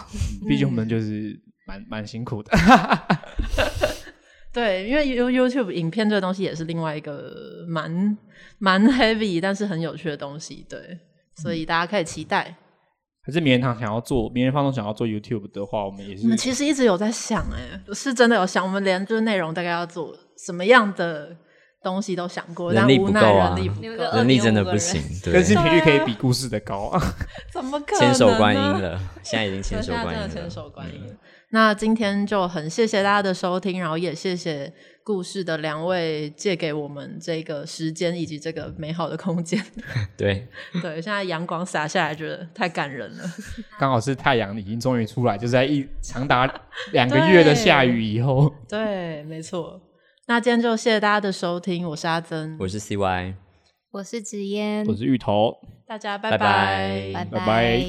Speaker 2: 毕竟我们就是蛮蛮辛苦的。
Speaker 3: 对，因为 You YouTube 影片这个东西也是另外一个蛮蛮 heavy 但是很有趣的东西，对，所以大家可以期待。
Speaker 2: 可是名人堂想要做，名人放松想要做 YouTube 的话，我们也是
Speaker 3: 我们其实一直有在想、哎，是真的有想，我们连就是内容大概要做什么样的东西都想过，
Speaker 4: 人力
Speaker 3: 但无奈
Speaker 4: 不够啊
Speaker 3: 人力不够
Speaker 1: 你们个，
Speaker 4: 人力真的
Speaker 1: 2.5个人
Speaker 4: 不行，
Speaker 2: 更
Speaker 4: 对，
Speaker 2: 新频率可以比故事的高啊。
Speaker 3: 怎么可能？
Speaker 4: 千手观音。了，现在已经千手观音了，
Speaker 3: 千手观音了。那今天就很谢谢大家的收听，然后也谢谢故事的两位借给我们这个时间以及这个美好的空间。
Speaker 4: 对，
Speaker 3: 对，现在阳光洒下来，觉得太感人了。
Speaker 2: 刚好是太阳已经终于出来，就是在一长达两个月的下雨以后，
Speaker 3: 对，没错。那今天就谢谢大家的收听，我是阿珍，
Speaker 4: 我是 CY，
Speaker 1: 我是紫嫣。
Speaker 2: 我，是芋头，
Speaker 3: 大家拜
Speaker 4: 拜。拜。
Speaker 1: 拜
Speaker 2: 拜。拜
Speaker 1: 拜